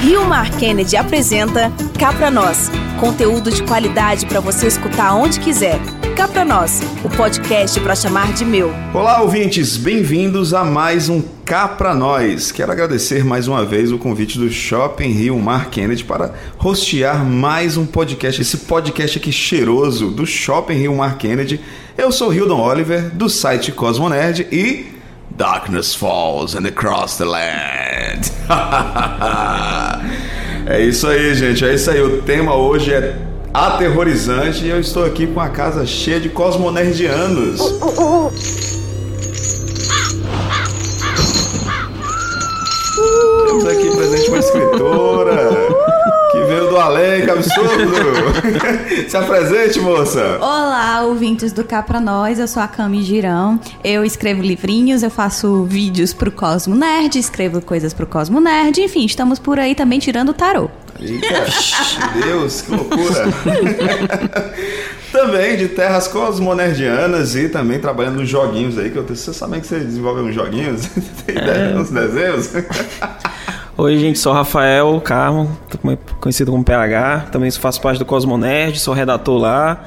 Rio Mar Kennedy apresenta Cá Pra Nós, conteúdo de qualidade para você escutar onde quiser. Cá Pra Nós, o podcast para chamar de meu. Olá, ouvintes, bem-vindos a mais um Cá Pra Nós. Quero agradecer mais uma vez o convite do Shopping Rio Mar Kennedy para hostear mais um podcast, esse podcast aqui cheiroso do Shopping Rio Mar Kennedy. Eu sou Hildon Oliver, do site Cosmonerd e Darkness falls and across the land. é isso aí, gente. É isso aí. O tema hoje é aterrorizante e eu estou aqui com a casa cheia de cosmonerdianos. Temos aqui presente uma escritora veio do além, que absurdo! Se apresente, moça! Olá, ouvintes do Cá Pra Nós, eu sou a Cami Girão. Eu escrevo livrinhos, eu faço vídeos pro Cosmo Nerd, escrevo coisas pro Cosmo Nerd, enfim, estamos por aí também tirando o tarô. Eita, Deus, que loucura! também de terras cosmonerdianas e também trabalhando nos joguinhos aí, que eu você sabe que você desenvolve uns joguinhos, tem é. uns desenhos. Oi, gente, sou Rafael Carmo, conhecido como PH, também faço parte do Cosmonerd, sou redator lá.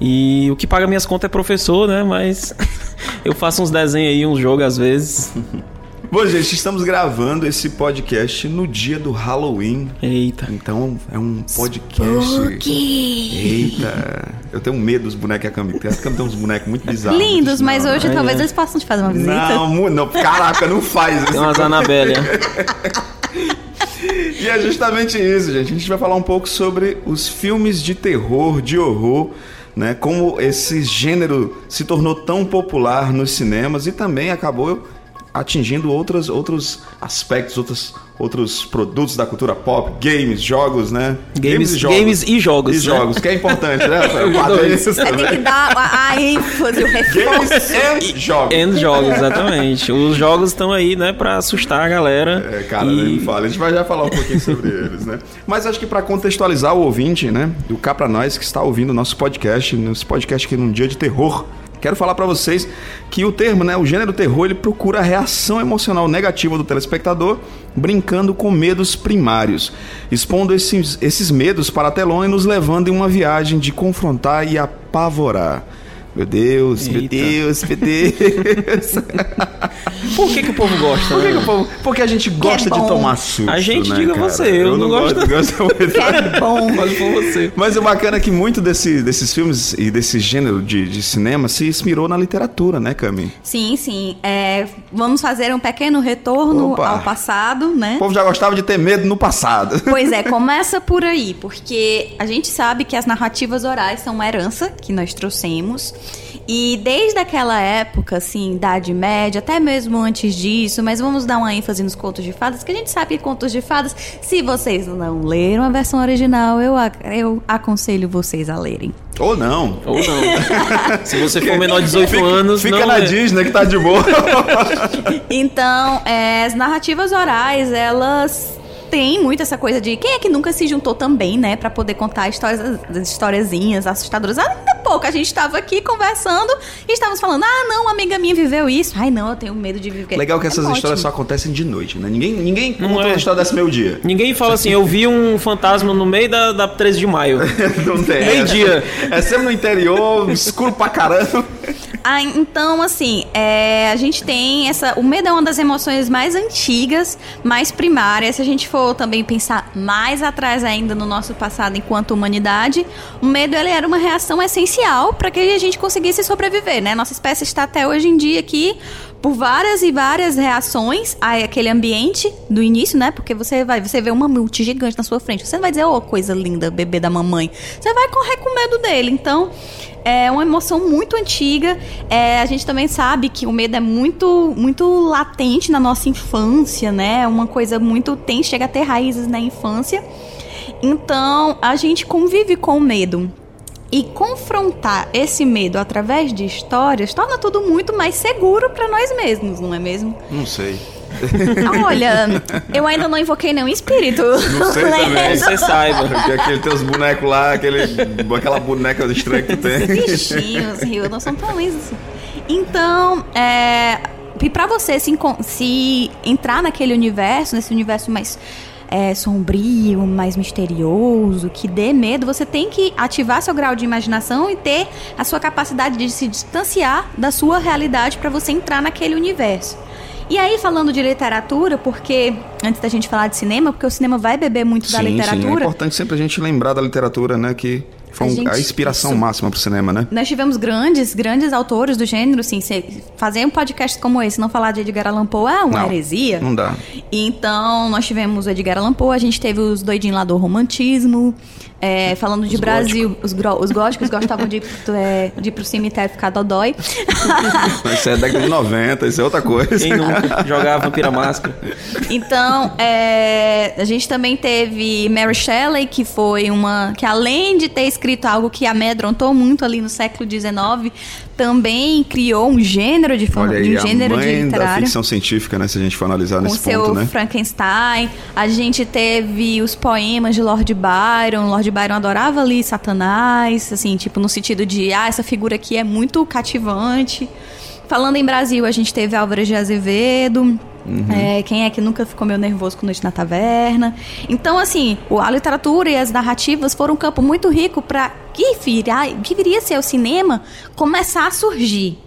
E o que paga minhas contas é professor, né? Mas eu faço uns desenhos aí, uns jogos às vezes. Bom, gente, estamos gravando esse podcast no dia do Halloween. Eita. Então é um podcast. Spooky. Eita. Eu tenho medo dos bonecos que a Cami tem. A Cami tem uns bonecos muito bizarros. Lindos, mas hoje é. talvez eles possam te fazer uma visita. Não, não. Caraca, não faz isso. Tem umas Anabélia. e é justamente isso, gente. A gente vai falar um pouco sobre os filmes de terror, de horror, né? Como esse gênero se tornou tão popular nos cinemas e também acabou atingindo outros, outros aspectos, outros, outros produtos da cultura pop, games, jogos, né? Games, games e jogos. Games e jogos, e né? jogos que é importante, né? é, tem que dar a, a ênfase, o reforço. Games and jogos. And jogos, exatamente. Os jogos estão aí, né, pra assustar a galera. É, cara, e... nem fala. A gente vai já falar um pouquinho sobre eles, né? Mas acho que para contextualizar o ouvinte, né, do cá pra nós que está ouvindo o nosso podcast, nosso podcast aqui num dia de terror, Quero falar para vocês que o termo, né, o gênero terror, ele procura a reação emocional negativa do telespectador, brincando com medos primários, expondo esses, esses medos para a telona e nos levando em uma viagem de confrontar e apavorar. Meu Deus, Eita. meu Deus, meu Deus. Por que, que o povo gosta? Por que, que o povo... Porque a gente gosta é de tomar susto. A gente, né, diga cara? você, eu, eu não, não gosto. gosto muito. Que é bom. Mas por você. Mas o bacana é que muito desse, desses filmes e desse gênero de, de cinema se inspirou na literatura, né, Cami? Sim, sim. É, vamos fazer um pequeno retorno Opa. ao passado, né? O povo já gostava de ter medo no passado. Pois é, começa por aí, porque a gente sabe que as narrativas orais são uma herança que nós trouxemos. E desde aquela época, assim, Idade Média, até mesmo antes disso, mas vamos dar uma ênfase nos contos de fadas, que a gente sabe que contos de fadas, se vocês não leram a versão original, eu, eu aconselho vocês a lerem. Ou não. Ou não. se você for menor de 18 fica, anos, fica não na é. Disney que tá de boa. então, é, as narrativas orais, elas tem muito essa coisa de quem é que nunca se juntou também, né, para poder contar histórias, historiazinhas assustadoras. Ainda pouco a gente estava aqui conversando e estávamos falando: "Ah, não, uma amiga minha viveu isso". Ai, não, eu tenho medo de viver. Legal que é essas ótimo. histórias só acontecem de noite, né? Ninguém, ninguém conta é. uma história dessa meio dia. Ninguém fala assim, eu vi um fantasma no meio da, da 13 de maio. Não tem. Meio-dia. É sempre no interior, escuro pra caramba. Ah, então, assim, é, a gente tem essa. O medo é uma das emoções mais antigas, mais primárias. Se a gente for também pensar mais atrás ainda no nosso passado enquanto humanidade, o medo ele era uma reação essencial para que a gente conseguisse sobreviver, né? Nossa espécie está até hoje em dia aqui por várias e várias reações àquele ambiente do início, né? Porque você vai, você vê um mamute gigante na sua frente. Você não vai dizer, ô, oh, coisa linda, bebê da mamãe. Você vai correr com medo dele. Então, é uma emoção muito antiga. É, a gente também sabe que o medo é muito, muito latente na nossa infância, né? É uma coisa muito tem, chega a ter raízes na infância. Então, a gente convive com o medo. E confrontar esse medo através de histórias torna tudo muito mais seguro para nós mesmos, não é mesmo? Não sei. Olha, eu ainda não invoquei nenhum espírito. Não sei também. Lendo. Você saiba. Porque aquele teus bonecos lá, aquele, aquela boneca estranha que tu tem. Bichinhos, Rio, não são tão lindos assim. Então, é, e pra você se, se entrar naquele universo, nesse universo mais é, sombrio, mais misterioso, que dê medo, você tem que ativar seu grau de imaginação e ter a sua capacidade de se distanciar da sua realidade para você entrar naquele universo. E aí, falando de literatura, porque antes da gente falar de cinema, porque o cinema vai beber muito da sim, literatura. Sim, é importante sempre a gente lembrar da literatura, né? Que foi a, gente, a inspiração isso. máxima pro cinema, né? Nós tivemos grandes, grandes autores do gênero, assim, fazer um podcast como esse, não falar de Edgar Allan Poe é uma não, heresia. Não dá. Então, nós tivemos o Edgar Allan Poe, a gente teve os doidinhos lá do romantismo, é, falando de os Brasil, os, os góticos gostavam de, é, de ir pro cemitério ficar dodói. isso é década de 90, isso é outra coisa. Quem nunca jogava Vampira Máscara? Então, é, a gente também teve Mary Shelley, que foi uma... Que além de ter escrito algo que amedrontou muito ali no século XIX, também criou um gênero de, Olha aí, um gênero a mãe de literário. da ficção científica, né? Se a gente for analisar com nesse seu ponto, né? Frankenstein. A gente teve os poemas de Lord Byron. Lord Byron adorava ali Satanás, assim, tipo, no sentido de, ah, essa figura aqui é muito cativante. Falando em Brasil, a gente teve Álvares de Azevedo. Uhum. É, quem é que nunca ficou meio nervoso com Noite na Taverna? Então, assim, a literatura e as narrativas foram um campo muito rico para que, viria, que viria a ser o cinema começar a surgir.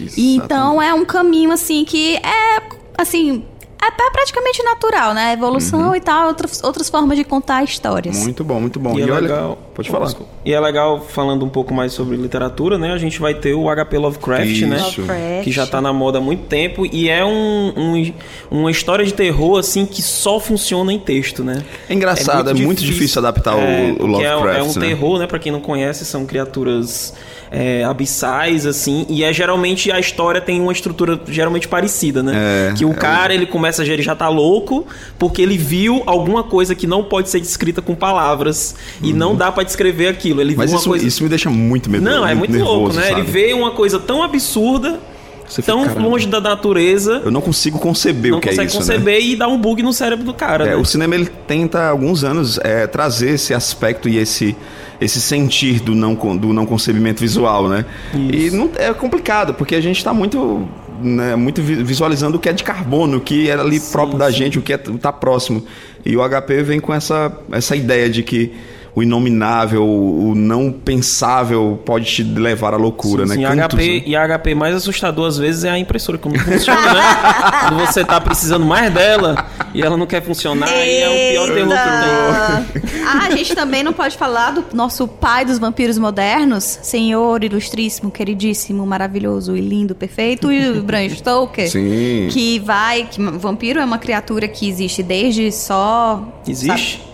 Exatamente. Então, é um caminho, assim, que é, assim, é praticamente natural, né? Evolução uhum. e tal, outras, outras formas de contar histórias. Muito bom, muito bom. E, e é olha, legal. Pode falar. E é legal, falando um pouco mais sobre literatura, né? A gente vai ter o HP Lovecraft, Isso. né? Lovecraft. Que já tá na moda há muito tempo. E é um, um, uma história de terror, assim, que só funciona em texto, né? É engraçado, é muito, é muito difícil, difícil, adaptar é, o, o Lovecraft. É, é um né? terror, né? Pra quem não conhece, são criaturas é, abissais, assim, e é geralmente a história tem uma estrutura geralmente parecida, né? É, que o é cara, ele começa a ele já tá louco, porque ele viu alguma coisa que não pode ser descrita com palavras, e não dá para descrever aquilo. Ele Mas viu isso, uma coisa... isso me deixa muito medo. Não, é muito nervoso, louco, né? sabe? Ele vê uma coisa tão absurda, Você fica, tão "Caramba, longe da natureza, Eu não consigo conceber não o que é consegue isso, né? conceber e dá um bug no cérebro do cara, É, né? o cinema ele tenta há alguns anos é, trazer esse aspecto e esse esse sentir do não do não concebimento visual, né? E não, é complicado porque a gente está muito né, muito vi- visualizando o que é de carbono, o que é ali próprio da gente, o que é tá próximo. E o HP vem com essa essa ideia de que o inominável, o não pensável pode te levar à loucura, Sim, né? sim, Cantos, HP, né? E a HP mais assustador às vezes é a impressora, como não funciona, né? Quando você tá precisando mais dela e ela não quer funcionar, e é o pior terror que tem. Ah, a gente também não pode falar do nosso pai dos vampiros modernos, senhor ilustríssimo, queridíssimo, maravilhoso e lindo, perfeito, e o Bram Stoker. Sim. Que vai. Que, vampiro é uma criatura que existe desde só. Existe?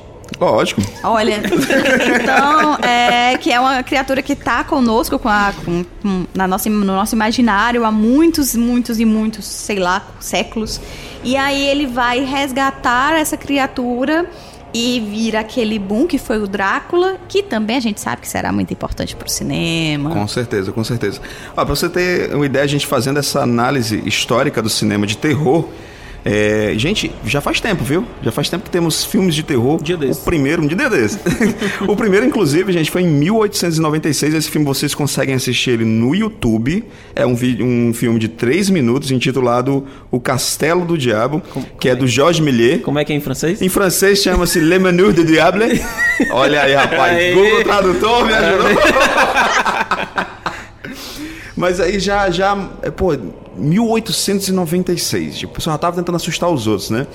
Lógico. Olha, então, é, que é uma criatura que está conosco com a, com, com- na nossa, no nosso imaginário há muitos, muitos e muitos, sei lá, séculos. E aí ele vai resgatar essa criatura e vira aquele boom que foi o Drácula, que também a gente sabe que será muito importante pro cinema. Com certeza, com certeza. Ó, pra você ter uma ideia, a gente fazendo essa análise histórica do cinema de terror. É, gente, já faz tempo, viu? Já faz tempo que temos filmes de terror. Dia desse. O primeiro, um dia desse. o primeiro, inclusive, gente, foi em 1896. Esse filme vocês conseguem assistir ele no YouTube. É um, um filme de três minutos intitulado O Castelo do Diabo, que é do Jorge Méliès. Como é que é em francês? Em francês chama-se Le Menu du Diable. Olha aí, rapaz. Aí. Google Tradutor me ajudou. Mas aí já, já, é, pô, 1896. Tipo, o pessoal já tava tentando assustar os outros, né?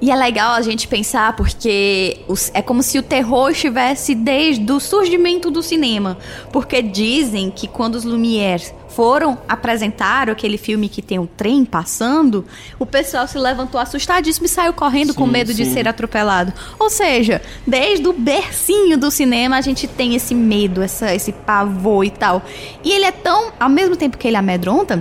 E é legal a gente pensar porque os- é como se o terror estivesse desde o surgimento do cinema. Porque dizem que quando os Lumière foram apresentar aquele filme que tem o trem passando, o pessoal se levantou assustadíssimo e saiu correndo com Sim, medo de sim. ser atropelado. Ou seja, desde o bercinho do cinema a gente tem esse medo, essa, esse pavor e tal. E ele é tão, ao mesmo tempo que ele amedronta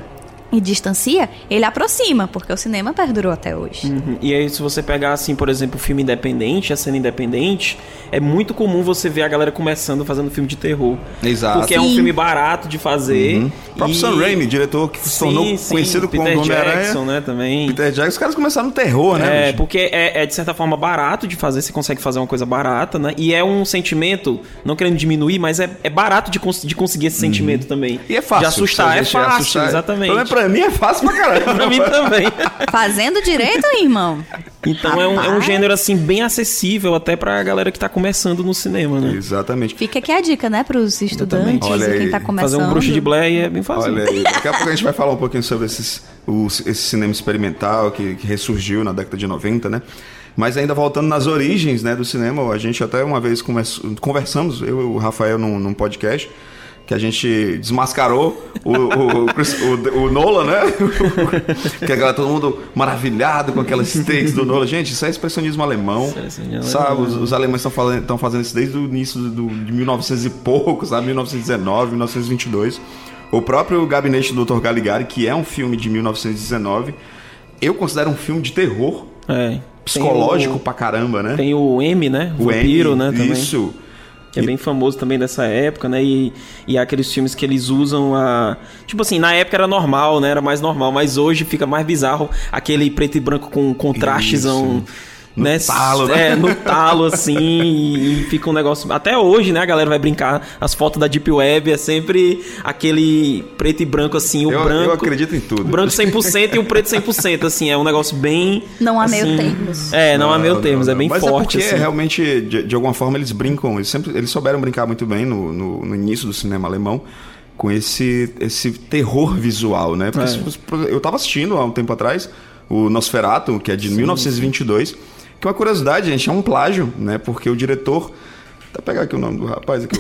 e distancia, ele aproxima, porque o cinema perdurou até hoje. Uhum. E aí, se você pegar, assim, por exemplo, o filme independente, a cena independente, é muito comum você ver a galera começando fazendo filme de terror. Exato. Porque é um Sim. filme barato de fazer. O próprio Sam Raimi, diretor que se tornou Sim, sim, conhecido como Peter Homem-Aranha. Jackson, né, também. Peter Jackson, os caras começaram no terror, né? É, bicho? porque é, é, de certa forma barato de fazer, você consegue fazer uma coisa barata, né? E é um sentimento, não querendo diminuir, mas é, é barato de, cons- de conseguir esse sentimento também. Uhum. E é fácil. De assustar, é fácil, assustar. exatamente. Pra mim é fácil pra caramba. pra mim também. Fazendo direito, irmão? Então é um, é um gênero, assim, bem acessível até pra galera que tá começando no cinema, né? Exatamente. Fica aqui a dica, né, pros estudantes Olha e quem aí. tá começando. Fazer um bruxo de Blair é bem fácil. Olha aí, daqui a pouco a gente vai falar um pouquinho sobre esses, os- esse cinema experimental que, que ressurgiu na década de 90, né? Mas ainda voltando nas origens né, do cinema, a gente até uma vez convers- conversamos, eu e o Rafael, num, num podcast, que a gente desmascarou o, o, o o- o Nolan, né? que agora todo mundo maravilhado com aquelas takes do Nolan. Gente, isso é expressionismo alemão. Expressionismo Sabe, os, os alemães estão fazendo, fazendo isso desde o início do, de 1900 e pouco, sabe? 1919, 1922. O próprio Gabinete do Dr. Caligari, que é um filme de 1919, eu considero um filme de terror É. psicológico Tem pra caramba, né? o, tem o M, né? O Vampiro, M, né? Também. Isso. Que é bem famoso também dessa época, né? E, e há aqueles filmes que eles usam a. Tipo assim, na época era normal, né? Era mais normal, mas hoje fica mais bizarro aquele preto e branco com contrastezão. No né? talo, né? É, no talo, assim, e, e fica um negócio. Até hoje, né? A galera vai brincar. As fotos da Deep Web é sempre aquele preto e branco, assim, o Eu- eu branco. acredito em tudo. O branco 100% e o preto 100%, assim. É um negócio bem. Não há assim, meio termos. É, não, há meio Não, termos, não, é bem não. Mas forte, é porque assim. realmente, de, de alguma forma, eles brincam, eles sempre eles souberam brincar muito bem no, no, no início do cinema alemão com esse, esse terror visual, né? Porque É. se- eu tava assistindo há um tempo atrás o Nosferatu, que é de 1922, que é uma curiosidade, gente, é um plágio, né? Porque o diretor... Vou pegar aqui o nome do rapaz aqui.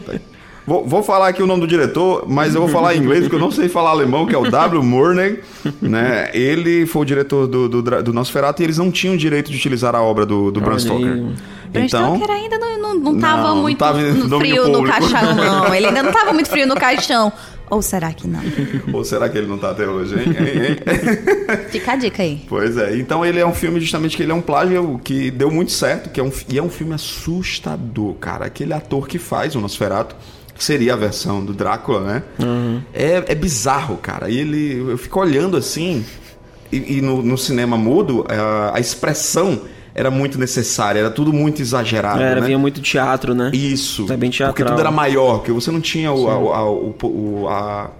Tá aí. Vou, vou falar aqui o nome do diretor, mas eu vou falar em inglês porque eu não sei falar alemão, que é o W. Murney, né? Ele foi o diretor do, do, do Nosferatu e eles não tinham direito de utilizar a obra do, do Bram aí. Stoker. Bram Então, Stoker ainda não, não, não tava Não, não muito tava em no frio no público. caixão, não. Ele ainda não tava muito frio no caixão. Ou será que não? ou será que ele não tá até hoje, hein? Hein, hein? Fica a dica aí. Pois é, então ele é um filme justamente que ele é um plágio que deu muito certo, que é um, e é um filme assustador, cara. Aquele ator que faz o Nosferatu, que seria a versão do Drácula, né? É, é bizarro, cara. E ele, eu fico olhando assim, e, e no, no cinema mudo, a, a expressão era muito necessária, era tudo muito exagerado, Era, né? vinha muito teatro, né? Isso. É bem Porque tudo era maior, porque você não tinha o, a, a- o, o- a-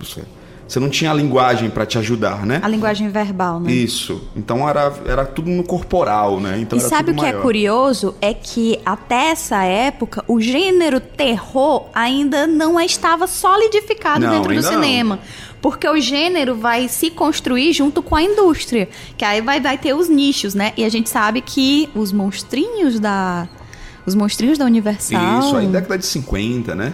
você não tinha a linguagem para te ajudar, né? A linguagem verbal, né? Isso. Então era, era tudo no corporal, né? Então E sabe o que é maior. curioso? É que até essa época o gênero terror ainda não estava solidificado Não, dentro do ainda não. cinema. Porque o gênero vai se construir junto com a indústria. Que aí vai, vai ter os nichos, né? E a gente sabe que os monstrinhos da. Os monstrinhos da Universal. Isso, aí década de 50, né?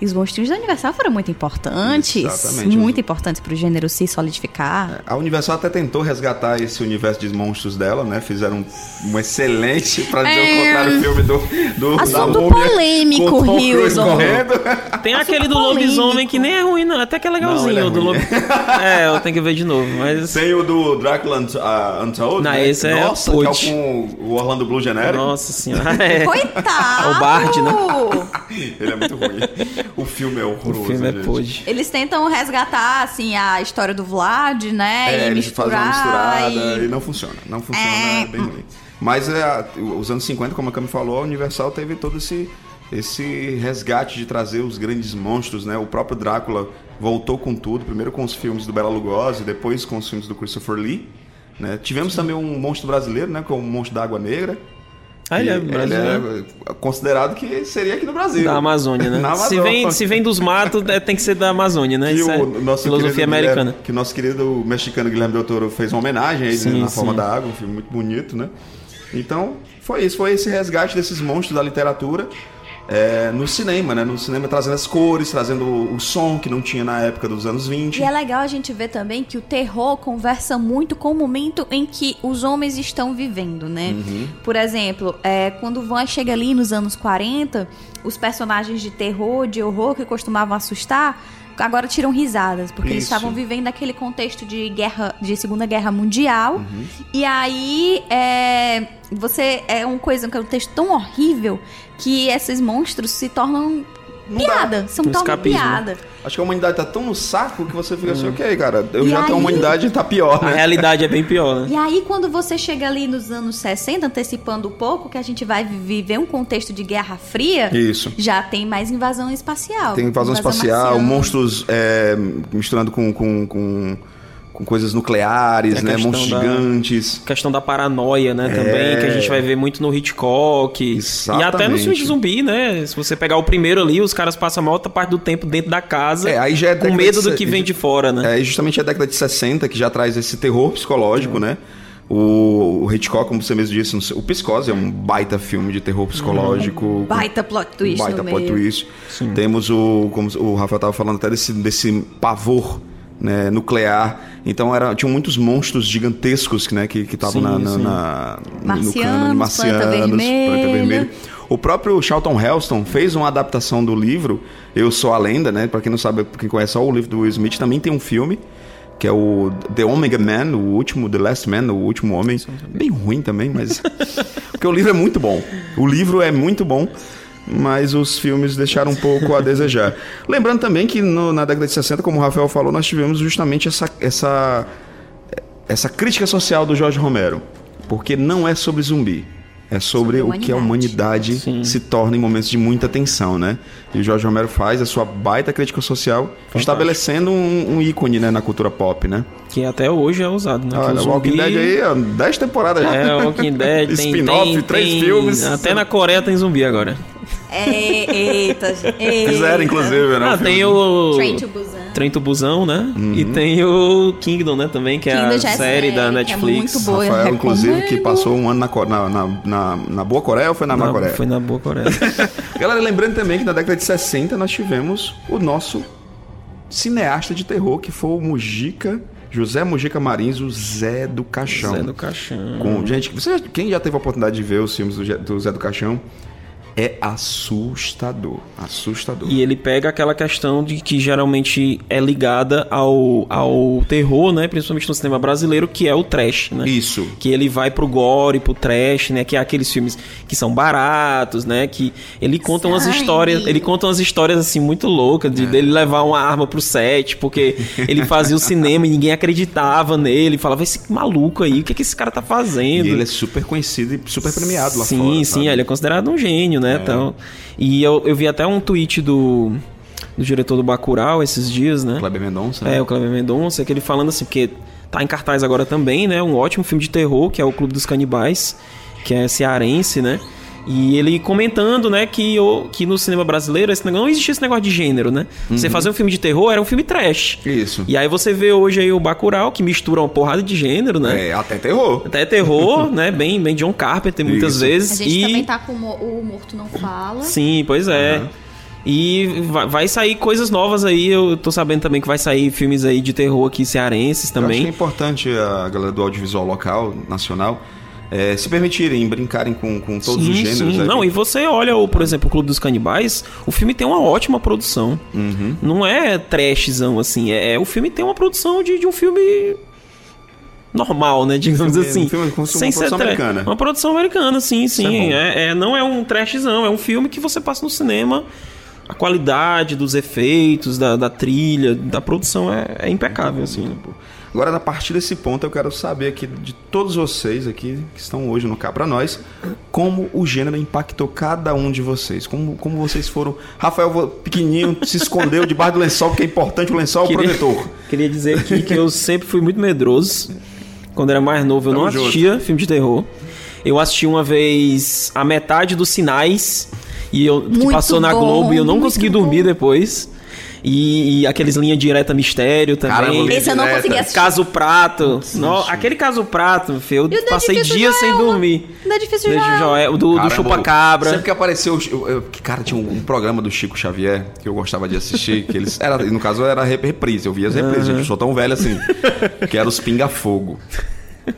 E os monstrinhos da Universal foram muito importantes. Exatamente. Muito importantes pro gênero se solidificar. A Universal até tentou resgatar esse universo de monstros dela, né? Fizeram um, um excelente, pra dizer o contrário, filme do, do Assunto polêmico, com correndo. Tem aquele do polêmico. lobisomem que nem é ruim, não. Até que é legalzinho. Não, é o do ruim. lob... é, eu tenho que ver de novo. Mas. Tem o do Drácula Unt- ah, Untold, Não, né? esse é Nossa, o que é o com o Orlando Bloom genérico. Nossa senhora. É. Coitado! O Bard, né? Ele é muito ruim. O filme é horroroso, O filme é. Eles tentam resgatar, assim, a história do Vlad, né? É, e eles fazem uma misturada e... e- não funciona. Não funciona, É. é bem ruim. Mas é, os anos 50, como a Cami falou, a Universal teve todo esse, esse resgate de trazer os grandes monstros, né? O próprio Drácula voltou com tudo, primeiro com os filmes do Bela Lugosi, depois com os filmes do Christopher Lee. Né? Tivemos também um monstro brasileiro, né? Com o monstro da Água Negra. Ah, ele é brasileiro. é considerado que seria aqui no Brasil. Da Amazônia, né? Na Se, Amazônia. vem, se vem dos matos, é, tem que ser da Amazônia, né? Que Isso é o nosso filosofia americana. Guilherme- que o nosso querido mexicano Guilherme Del Toro fez uma homenagem a ele Sim, né, na sim. forma da água, um filme muito bonito, né? Então, foi isso, foi esse resgate desses monstros da literatura é, no cinema, né? No cinema trazendo as cores, trazendo o, o som que não tinha na época dos anos 20. E é legal a gente ver também que o terror conversa muito com o momento em que os homens estão vivendo, né? Uhum. Por exemplo, é, quando o Van chega ali nos anos 40, os personagens de terror, de horror que costumavam assustar, agora tiram risadas, porque eles Isso. estavam vivendo aquele contexto de guerra, de Segunda Guerra Mundial. Uhum. E aí, é, você é uma coisa, um texto tão horrível que esses monstros se tornam não dá. piada. São Um tão escapismo. piada. Acho que a humanidade tá tão no saco que você fica assim, Hum. ok, cara, eu E já tenho a aí- humanidade tá pior, A né? realidade é bem pior, né? E aí, quando você chega ali nos anos 60, antecipando um pouco, que a gente vai viver um contexto de Guerra Fria, Isso. já tem mais invasão espacial. Tem invasão espacial, marciana. monstros é, misturando com, com, com, com coisas nucleares, a né? questão Monstros da- gigantes. questão da paranoia, né, também, que a gente vai ver muito no Hitchcock. E até no filme de Exatamente. zumbi, né? Se você pegar o primeiro ali, os caras passam a maior parte do tempo dentro da casa, É, aí já é com medo de do que vem de fora, né? É justamente a década de 60 que já traz esse terror psicológico, né? O, o Hitchcock, como você mesmo disse, o Psicose é um baita filme de terror psicológico. Baita plot twist baita no plot meio. twist. Temos o, como o Rafael estava falando até desse, desse pavor né, nuclear. Então era, tinham muitos monstros gigantescos né, que estavam na, na, na- no Marcianos, cano, Planta Vermelha. Planta Vermelha. O próprio Charlton Heston fez uma adaptação do livro Eu Sou a Lenda, né? Para quem não sabe, quem conhece só o livro do Will Smith, também tem um filme que é o The Omega Man, o último, The Last Man, o último homem. Bem ruim também, mas porque o livro é muito bom. O livro é muito bom, mas os filmes deixaram um pouco a desejar. Lembrando também que no- na década de 60, como o Rafael falou, nós tivemos justamente essa essa essa crítica social do Jorge Romero, porque não é sobre zumbi. É sobre, Sobre o que a humanidade Sim. se torna em momentos de muita tensão, né? E o Jorge Romero faz a sua baita crítica social, estabelecendo um, um ícone né, na cultura pop, né? Que até hoje é usado, né? Olha, o Walking zumbi- Dead aí, ó, 10 temporadas já. É, o Walking Dead tem, Spin-off, tem, três tem- filmes. Até na Coreia tem zumbi agora. É, eita, gente. eita. Fizeram, inclusive, né? Ah, filme. tem o... Train to Busan. Trem to Busão, né? Uhum. E tem o Kingdom, né? Também, que é Kingdom a já é série da série, que é Netflix. muito boa. eu Rafael, inclusive, que passou um ano na, na, na, na, Boa Coreia ou foi na Má Coreia? Foi na boa Coreia. Galera, lembrando também que na década de 60 nós tivemos o nosso cineasta de terror, que foi o Mujica, José Mujica Marins, o Zé do Caixão. Zé do Caixão. Com, gente, você, quem já teve a oportunidade de ver os filmes do, do Zé do Caixão, é assustador. Assustador. E ele pega aquela questão de que geralmente é ligada ao, ao terror, né? Principalmente no cinema brasileiro, que é o trash, né? Isso. Que ele vai pro gore, pro trash, né? Que é aqueles filmes que são baratos, né? Que ele conta umas histórias, ele conta umas histórias assim muito loucas É. de dele levar uma arma pro set, porque ele fazia o cinema e ninguém acreditava nele, falava esse maluco aí, o que é que esse cara tá fazendo? E ele é super conhecido e super premiado lá sim, fora. Sim, sabe? ele é considerado um gênio, né? Então, e eu, eu vi até um tweet do, do diretor do Bacurau esses dias, né? Kleber Mendonça. né? É, o Cleber Mendonça, que ele falando assim, porque tá em cartaz agora também, né? Um ótimo filme de terror, que é o Clube dos Canibais, que é cearense, né? E ele comentando, né, que, o, que no cinema brasileiro esse negócio, não existia esse negócio de gênero, né? Você fazer um filme de terror era um filme trash. Isso. E aí você vê hoje aí o Bacurau, que mistura uma porrada de gênero, né? É, até terror. Até terror, né? Bem, bem John Carpenter muitas Isso. vezes. A gente e... também tá com o o Morto Não Fala. Sim, pois é. Aham. E vai, sair coisas novas aí. Eu tô sabendo também que vai sair filmes aí de terror aqui cearenses Eu acho que é também. importante a galera do audiovisual local, nacional, é, se permitirem brincarem com, com todos os gêneros. né? Não, e você olha, o, por exemplo, o Clube dos Canibais, o filme tem uma ótima produção. Uhum. Não é trashzão, assim. É, é- o filme tem uma produção de, de um filme normal, né? Digamos filme- assim. um filme como se Sem uma produção tra- americana. Uma produção americana, sim, é sim. é, é- não é um trashzão, é um filme que você passa no cinema. A qualidade dos efeitos, da, da trilha, da produção é, é impecável, assim. né? Agora, a partir desse ponto, eu quero saber aqui de todos vocês aqui que estão hoje no Cá Pra Nós, como o gênero impactou cada um de vocês. Como, como vocês foram. Rafael, pequenininho, se escondeu debaixo do lençol, porque é importante o lençol, o protetor. Queria dizer aqui que eu sempre fui muito medroso. Quando era mais novo, eu Tamo não junto. assistia filme de terror. Eu assisti uma vez a metade dos sinais e eu que passou na bom, Globo e eu não consegui bom. dormir depois. E, e aqueles linha direta mistério também. Caramba, Esse eu não direta. consegui assistir. Caso Prato. No- aquele caso Prato, filho, eu E passei dias sem Joelma? dormir. Da Difícil Desde já. Joel, do, do Caramba, Chupa-Cabra. Sempre que apareceu. eu- eu- que, cara, tinha um, um programa do Chico Xavier que eu gostava de assistir. Que eles, era, no caso, era rep- reprise. Eu via as reprises, gente. Eu sou tão velho assim. Que era os Pinga-Fogo.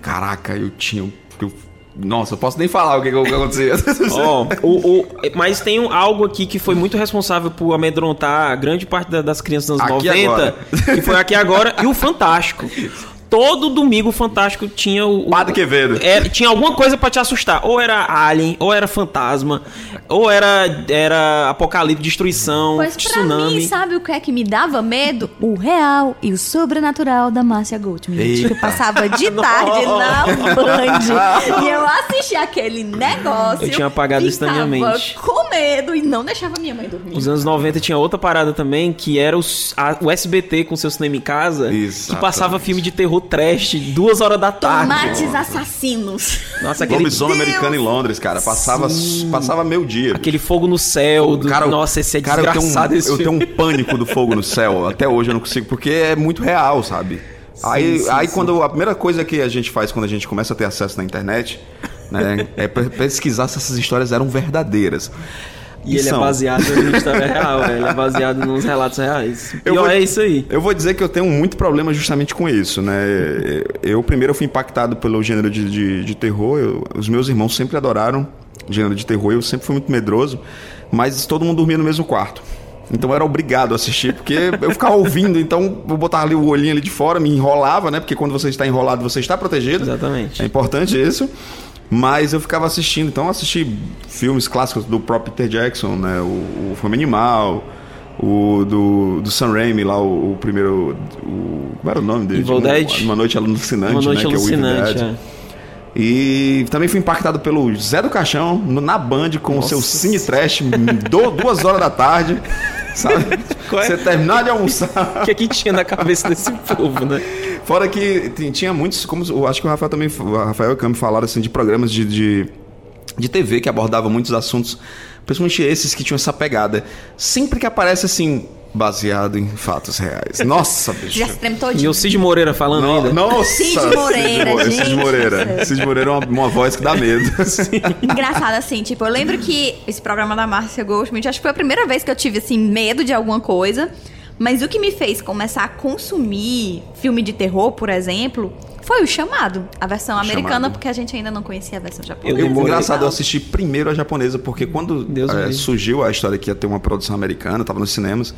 Caraca, eu tinha. eu- nossa, eu posso nem falar o que, que acontecia. Ó, o, o- mas tem um- algo aqui que foi muito responsável por amedrontar a grande parte da- das crianças dos anos Aqui 90, agora. que foi aqui agora, e o Fantástico. todo domingo o Fantástico tinha o. o Padre Quevedo. é, tinha alguma coisa pra te assustar. Ou era Alien, ou era fantasma, ou era, era apocalipse, destruição, Pois pra tsunami. mim, sabe o que é que me dava medo? O real e o sobrenatural da Márcia Goldschmidt. Eita. Que eu passava de tarde na Band. e eu assistia aquele negócio. Eu tinha apagado instantaneamente. com medo e não deixava minha mãe dormir. Os anos 90 tinha outra parada também, que era os- a- o SBT com seu cinema em casa, que Exatamente. passava filme de terror trash, duas horas da tarde. Tomates assassinos. Nossa, aquele, Lobisomem americano em Londres, cara. Passava, passava meu dia. aquele fogo no céu. Do, Cara, nossa, esse é cara, eu tenho, desgraçado um, esse eu tenho um pânico do fogo no céu. Até hoje eu não consigo, porque é muito real, sabe? aí, sim, aí sim. quando a primeira coisa que a gente faz quando a gente começa a ter acesso na internet, né, é pe- pesquisar se essas histórias eram verdadeiras. E ele é são. baseado em história real. Ele é baseado nos relatos reais. Eu Pior vou- é isso aí. Eu vou dizer que eu tenho muito problema justamente com isso, né? Eu primeiro fui impactado pelo gênero de, de, de terror. eu- os meus irmãos sempre adoraram gênero de terror. Eu sempre fui muito medroso, mas todo mundo dormia no mesmo quarto. Então eu era obrigado a assistir, porque eu ficava ouvindo, então eu botava ali o olhinho ali de fora, me enrolava, né? Porque quando você está enrolado, você está protegido. Exatamente. É importante isso. Mas eu ficava assistindo, então eu assisti filmes clássicos do próprio Peter Jackson, né? O, o Fome Animal, o do, do Sam Raimi lá, o, o primeiro. O, como era o nome dele? Evil Uma- Dead. Uma Noite Alucinante, Uma noite né? Que é o Evil alucinante. É. E também fui impactado pelo Zé do Caixão no- na Band com o seu cine trash, do, duas horas da tarde. Sabe? É? Você terminar de almoçar. O que é que tinha na cabeça desse povo, né? Fora que tinha muitos, como eu acho que o Rafael também, o Rafael e o Cami falaram assim de programas de, de, de TV que abordavam muitos assuntos, principalmente esses que tinham essa pegada. Sempre que aparece assim, baseado em fatos reais. Nossa, bicho. Já se treme E todinho. o Cid Moreira falando No- ainda. Nossa, Cid Moreira, Cid, gente. Cid Moreira. Cid Moreira é uma, uma voz que dá medo. Engraçado assim, tipo, eu lembro que esse programa da Márcia Goldschmidt, acho que foi a primeira vez que eu tive, assim, medo de alguma coisa. Mas o que me fez começar a consumir filme de terror, por exemplo, foi o chamado. A versão americana, Chamado. porque a gente ainda não conhecia a versão Eu japonesa. Eu, demorei. engraçado, eu assisti primeiro a japonesa, porque quando livre. surgiu a história que ia ter uma produção americana, tava nos cinemas.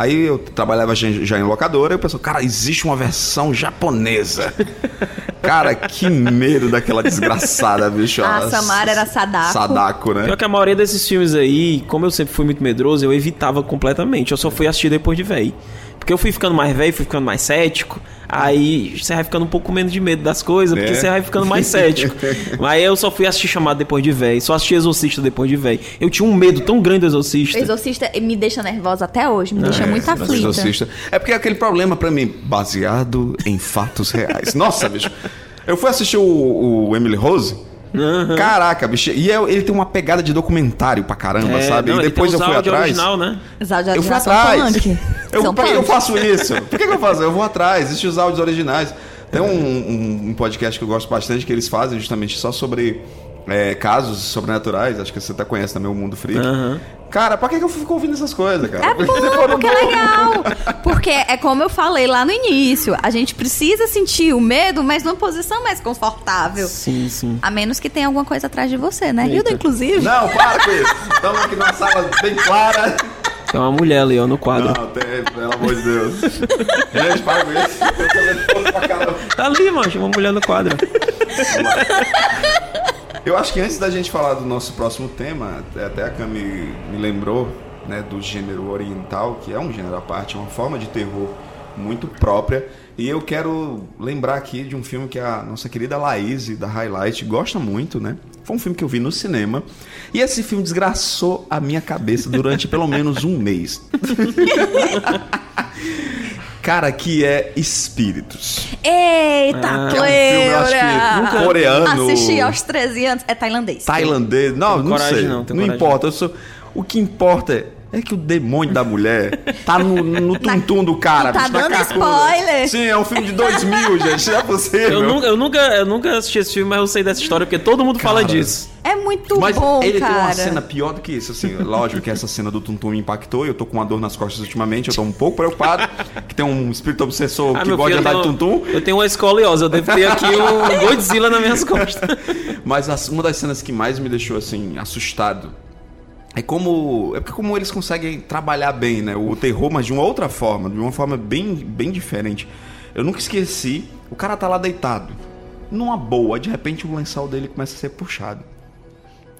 Aí eu trabalhava já, em locadora e eu pensei, cara, existe uma versão japonesa. cara, que medo daquela desgraçada, bicho. A Samara era Sadako. Sadako, né? Pior que a maioria desses filmes aí, como eu sempre fui muito medroso, eu evitava completamente. Eu só fui assistir depois de velho. Porque eu fui ficando mais velho, fui ficando mais cético. Aí você vai ficando um pouco menos de medo das coisas, porque É. você vai ficando mais cético. Mas eu só fui assistir chamado depois de velho. Só assisti Exorcista depois de velho. Eu tinha um medo tão grande do Exorcista. O Exorcista me deixa nervosa até hoje, me deixa muito aflita. Exorcista. É porque é aquele problema pra mim, baseado em fatos reais. Nossa, bicho. Eu fui assistir o, o Emily Rose. Caraca, bicho. E é- ele tem uma pegada de documentário pra caramba, É, sabe? não, e depois eu fui atrás. original, né? Os áudios Eu fui atrás. Eu, por que eu faço isso? Por que, que eu faço? Eu vou atrás, existem os áudios originais. Tem um, um- um podcast que eu gosto bastante que eles fazem justamente só sobre é, casos sobrenaturais. Acho que você até conhece também o Mundo Freak. Aham. Cara, pra que, que eu fico ouvindo essas coisas, cara? É bom, porque é legal. Porque é como eu falei lá no início. A gente precisa sentir o medo, mas numa posição mais confortável. Sim, sim. A menos que tenha alguma coisa atrás de você, né? Eita. Hilda, inclusive. Não, para com isso. Estamos aqui numa sala bem clara. Tem uma mulher ali, ó, no quadro. Não, tem, pelo amor de Deus. Gente, para com isso. Eu tô nervoso pra caramba. Tá ali, mano. Uma mulher no quadro. Eu acho que antes da gente falar do nosso próximo tema, até- até a Cami me lembrou né, do gênero oriental, que é um gênero à parte, uma forma de terror muito própria. E eu quero lembrar aqui de um filme que a nossa querida Laís, da Highlight, gosta muito, né? Foi um filme que eu vi no cinema. E esse filme desgraçou a minha cabeça durante pelo menos um mês. Cara, que é Espíritos. Eita, Ah, que é um filme, eu acho que coreano. Assisti aos 13 anos. É tailandês. tailandês. Não, Tem não coragem sei. não, Não, coragem importa. eu sou- o que importa é que o demônio da mulher tá no, no tum-tum do cara. Tá bicho, dando carcuda. spoiler. Sim, é um filme de 2000, gente. Não é possível. Eu nunca, eu, nunca, eu nunca assisti esse filme, mas eu sei dessa história, porque todo mundo fala Cara. disso. É muito Mas bom, ele cara. tem uma cena pior do que isso, assim. Lógico que essa cena do Tum-Tum me impactou. Eu tô com uma dor nas costas ultimamente. Eu tô um pouco preocupado. que tem um espírito obsessor Ah, que gosta de andar de Tum-Tum. Eu tenho uma escoliose, eu devo ter aqui um Godzilla nas minhas costas. Mas as- uma das cenas que mais me deixou assim assustado é como é porque como eles conseguem trabalhar bem, né, o terror, mas de uma outra forma, de uma forma bem bem diferente. Eu nunca esqueci O cara tá lá deitado, numa boa, de repente o lençol dele começa a ser puxado.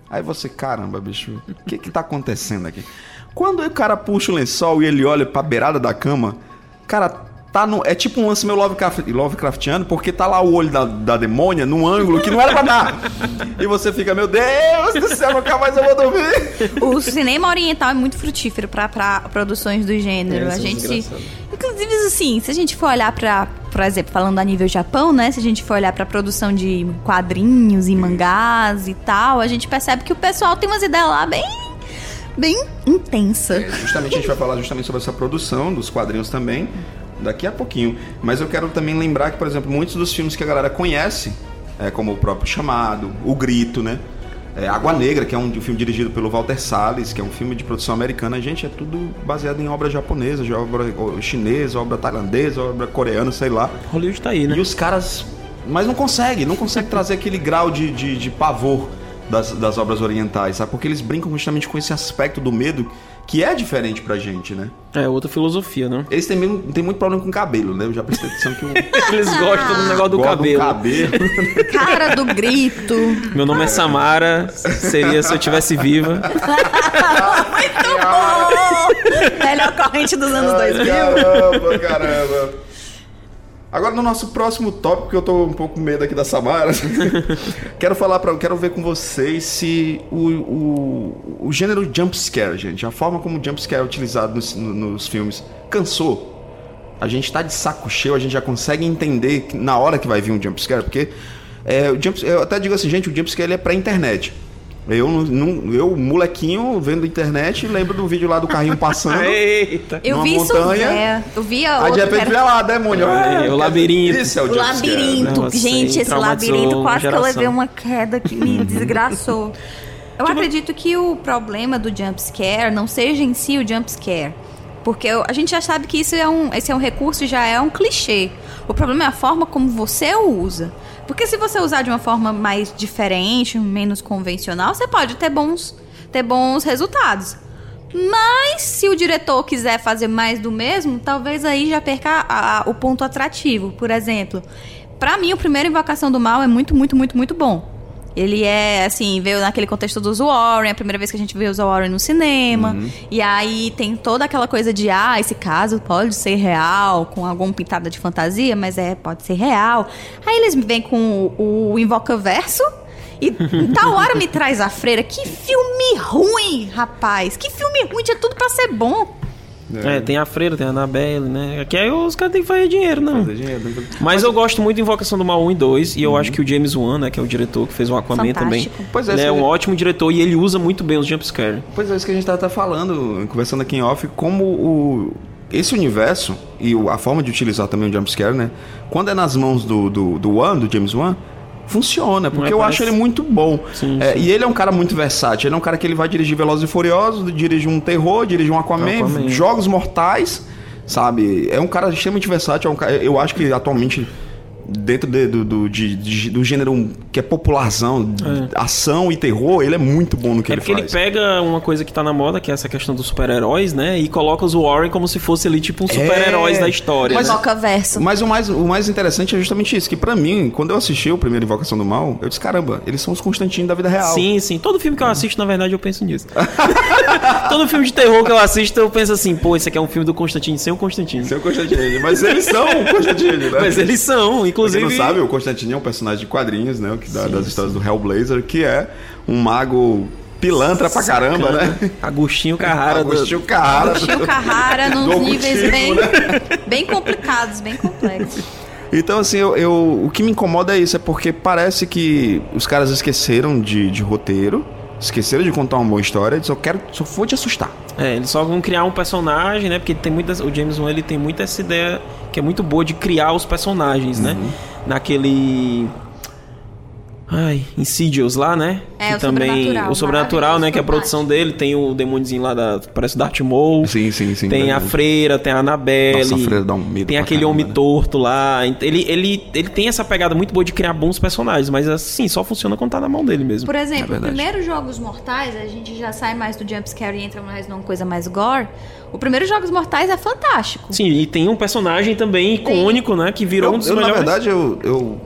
Aí você, caramba, bicho, o que que tá acontecendo aqui? Quando o cara puxa o lençol e ele olha pra beirada da cama, cara, tá no. É tipo um lance meu Lovecraft, Lovecraftiano, porque tá lá o olho da, da demônia num ângulo que não era pra dar. E você fica, meu Deus do céu, nunca mais eu vou dormir. O cinema oriental é muito frutífero pra, pra produções do gênero. É, a isso é gente. Inclusive, assim, se a gente for olhar pra. Por exemplo, falando a nível Japão, né? Se a gente for olhar pra produção de quadrinhos e mangás e tal, a gente percebe que o pessoal tem umas ideias lá bem. bem intensa. É, justamente a gente vai falar justamente sobre essa produção dos quadrinhos também daqui a pouquinho. Mas eu quero também lembrar que, por exemplo, muitos dos filmes que a galera conhece, é, como o próprio Chamado, O Grito, né? É, Água Negra, que é um, filme dirigido pelo Walter Salles, que é um filme de produção americana. Gente, é tudo baseado em obra japonesa, obra chinesa, obra tailandesa, obra coreana, sei lá. Hollywood tá aí, né? E os caras. Mas não consegue, não consegue trazer aquele grau de, de, de pavor das, das obras orientais, sabe? Porque eles brincam justamente com esse aspecto do medo que é diferente pra gente, né? É outra filosofia, né? Eles têm, mesmo- têm muito problema com cabelo, né? Eu já prestei atenção que Eles gostam do negócio do gosto cabelo. cabelo. Cara do grito. Meu nome é Samara, seria se eu tivesse viva. Melhor corrente dos anos Ai, 2000. Caramba, caramba. Agora no nosso próximo tópico, que eu tô um pouco com medo aqui da Samara. quero falar para, quero ver com vocês se o, o, o gênero jump scare, gente, a forma como o jump scare é utilizado nos, no- nos filmes, cansou. A gente tá de saco cheio, a gente já consegue entender que na hora que vai vir um jump scare, porque é, o jump, eu até digo assim, gente, o jump scare ele é pra internet. Eu, não- eu, molequinho, vendo internet, lembro do vídeo lá do carrinho passando. Eita! Eu vi isso, montanha. é, eu vi a Aí de repente lá, demônio. Aí, o labirinto. Isso é o, O labirinto. Nossa, Gente, esse labirinto quase que eu levei uma queda que me desgraçou. Eu acredito que o problema do jump scare não seja em si o jump scare. Porque a gente já sabe que isso é um, esse é um recurso, já é um clichê. O problema é a forma como você o usa. Porque se você usar de uma forma mais diferente, menos convencional, você pode ter bons, ter bons resultados. Mas se o diretor quiser fazer mais do mesmo, talvez aí já perca a- a- o ponto atrativo. Por exemplo, pra mim o primeiro Invocação do Mal é muito, muito, muito, muito bom. Ele é, assim, veio naquele contexto dos Warren, a primeira vez que a gente vê os Warren no cinema. E aí tem toda aquela coisa de, ah, esse caso pode ser real, com alguma pitada de fantasia, mas é, pode ser real. Aí eles vêm com o, o Invocaverso. E tal hora me traz a freira. Que filme ruim, rapaz. Que filme ruim, tinha tudo pra ser bom. É, tem a Freira, tem a Annabelle, né? Aqui aí os caras têm que fazer dinheiro, não. Fazer dinheiro, que- Mas eu gosto muito de Invocação do Mal 1 e 2, e eu acho que o James Wan, né, que é o diretor que fez o Aquaman também, Fantástico. Pois é, ele é um ótimo diretor e ele usa muito bem os jumpscare. Pois é, isso que a gente tá até falando, conversando aqui em off, como o, esse universo e a forma de utilizar também o jumpscare, né? Quando é nas mãos do, do, do Wan, do James Wan, funciona, porque é, eu parece- acho ele muito bom. Sim, É, sim. E ele é um cara muito versátil, ele é um cara que ele vai dirigir Velozes e Furiosos, dirige um terror, dirige um Aquaman, Aquaman. jogos mortais, sabe? É um cara extremamente versátil, é um cara- eu acho que atualmente dentro de- do, do, de- de- do gênero que é popularzão, de ação e terror, ele é muito bom no que é ele porque ele faz. pega uma coisa que tá na moda, que é essa questão dos super-heróis, né? E coloca os Warren como se fosse ali, tipo, um super-heróis da história. Mas- né? Invocaverso. Mas o mais, o mais interessante é justamente isso, que pra mim, quando eu assisti o primeiro Invocação do Mal, eu disse, caramba, eles são os Constantino da vida real. Sim, sim. Todo filme que eu assisto, na verdade, eu penso nisso. Todo filme de terror que eu assisto, eu penso assim, pô, esse aqui é um filme do Constantino sem o Constantino. Seu Constantino. Mas eles são o Constantino, né? Mas eles são, Pra quem inclusive. não sabe, o Constantino é um personagem de quadrinhos, né? Que da- das histórias do Hellblazer, que é um mago pilantra pra caramba, né? Agostinho Carrara. Agostinho Carrara. Tio Carrara Do nos níveis bem, né? bem complicados, bem complexos. Então, assim, eu, eu- o que me incomoda é isso, é porque parece que os caras esqueceram de, de roteiro, esqueceram de contar uma boa história, e só quero, só vou te assustar. É, eles só vão criar um personagem, né? Porque tem muitas, o James Wan ele tem muita essa ideia que é muito boa de criar os personagens, né? Uhum. Naquele Ai, Insidious lá, né? É, que o também Sobrenatural, o sobrenatural, né, que é a produção dele, tem o demôniozinho lá da parece o Darth Maul. Sim, sim, sim. Tem a verdade. freira, tem a Annabelle. Nossa, a freira dá um medo Tem pra aquele caramba, homem né? torto lá. Ele, ele, ele tem essa pegada muito boa de criar bons personagens, mas assim, só funciona quando tá na mão dele mesmo. Por É exemplo, o verdade. primeiro Jogos Mortais, a gente já sai mais do jumpscare e entra mais numa coisa mais gore. O primeiro Jogos Mortais é fantástico. Sim, e tem um personagem também icônico, né? Que virou Eu, um dos eu, na melhores. verdade, eu, eu,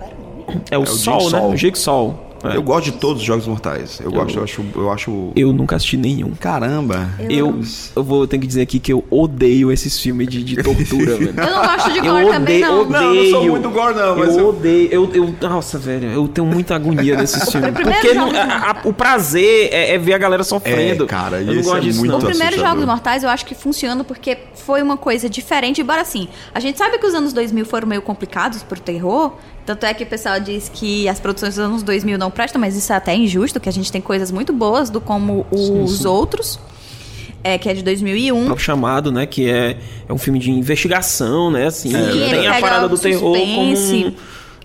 é o, o Sol, Jigsaw. né? O Jigsaw. É. eu gosto de todos os Jogos Mortais. Eu, gosto, eu acho... Eu acho... Eu nunca assisti nenhum. Caramba. Eu, eu vou ter que dizer aqui que eu odeio esses filmes de, de tortura, velho. Eu não gosto de Eu gore também, odeio, não. odeio. Não, eu não sou muito gore, não, mas eu, eu- odeio. Eu, eu, nossa, velho, eu tenho muita agonia desses filmes. primeiro Porque jogo- não- a- a- o prazer é, é ver a galera sofrendo. É, cara, eu não isso gosto é disso, muito não. O primeiro assustador. Jogos Mortais eu acho que funciona porque foi uma coisa diferente. Embora assim, a gente sabe que os anos 2000 foram meio complicados pro terror. Tanto é que o pessoal diz que as produções dos anos 2000 não prestam, mas isso é até injusto, que a gente tem coisas muito boas do como os outros. É, que é de 2001. O próprio chamado, né? Que é, é um filme de investigação, né? Assim, Sim, tem a parada do terror como um,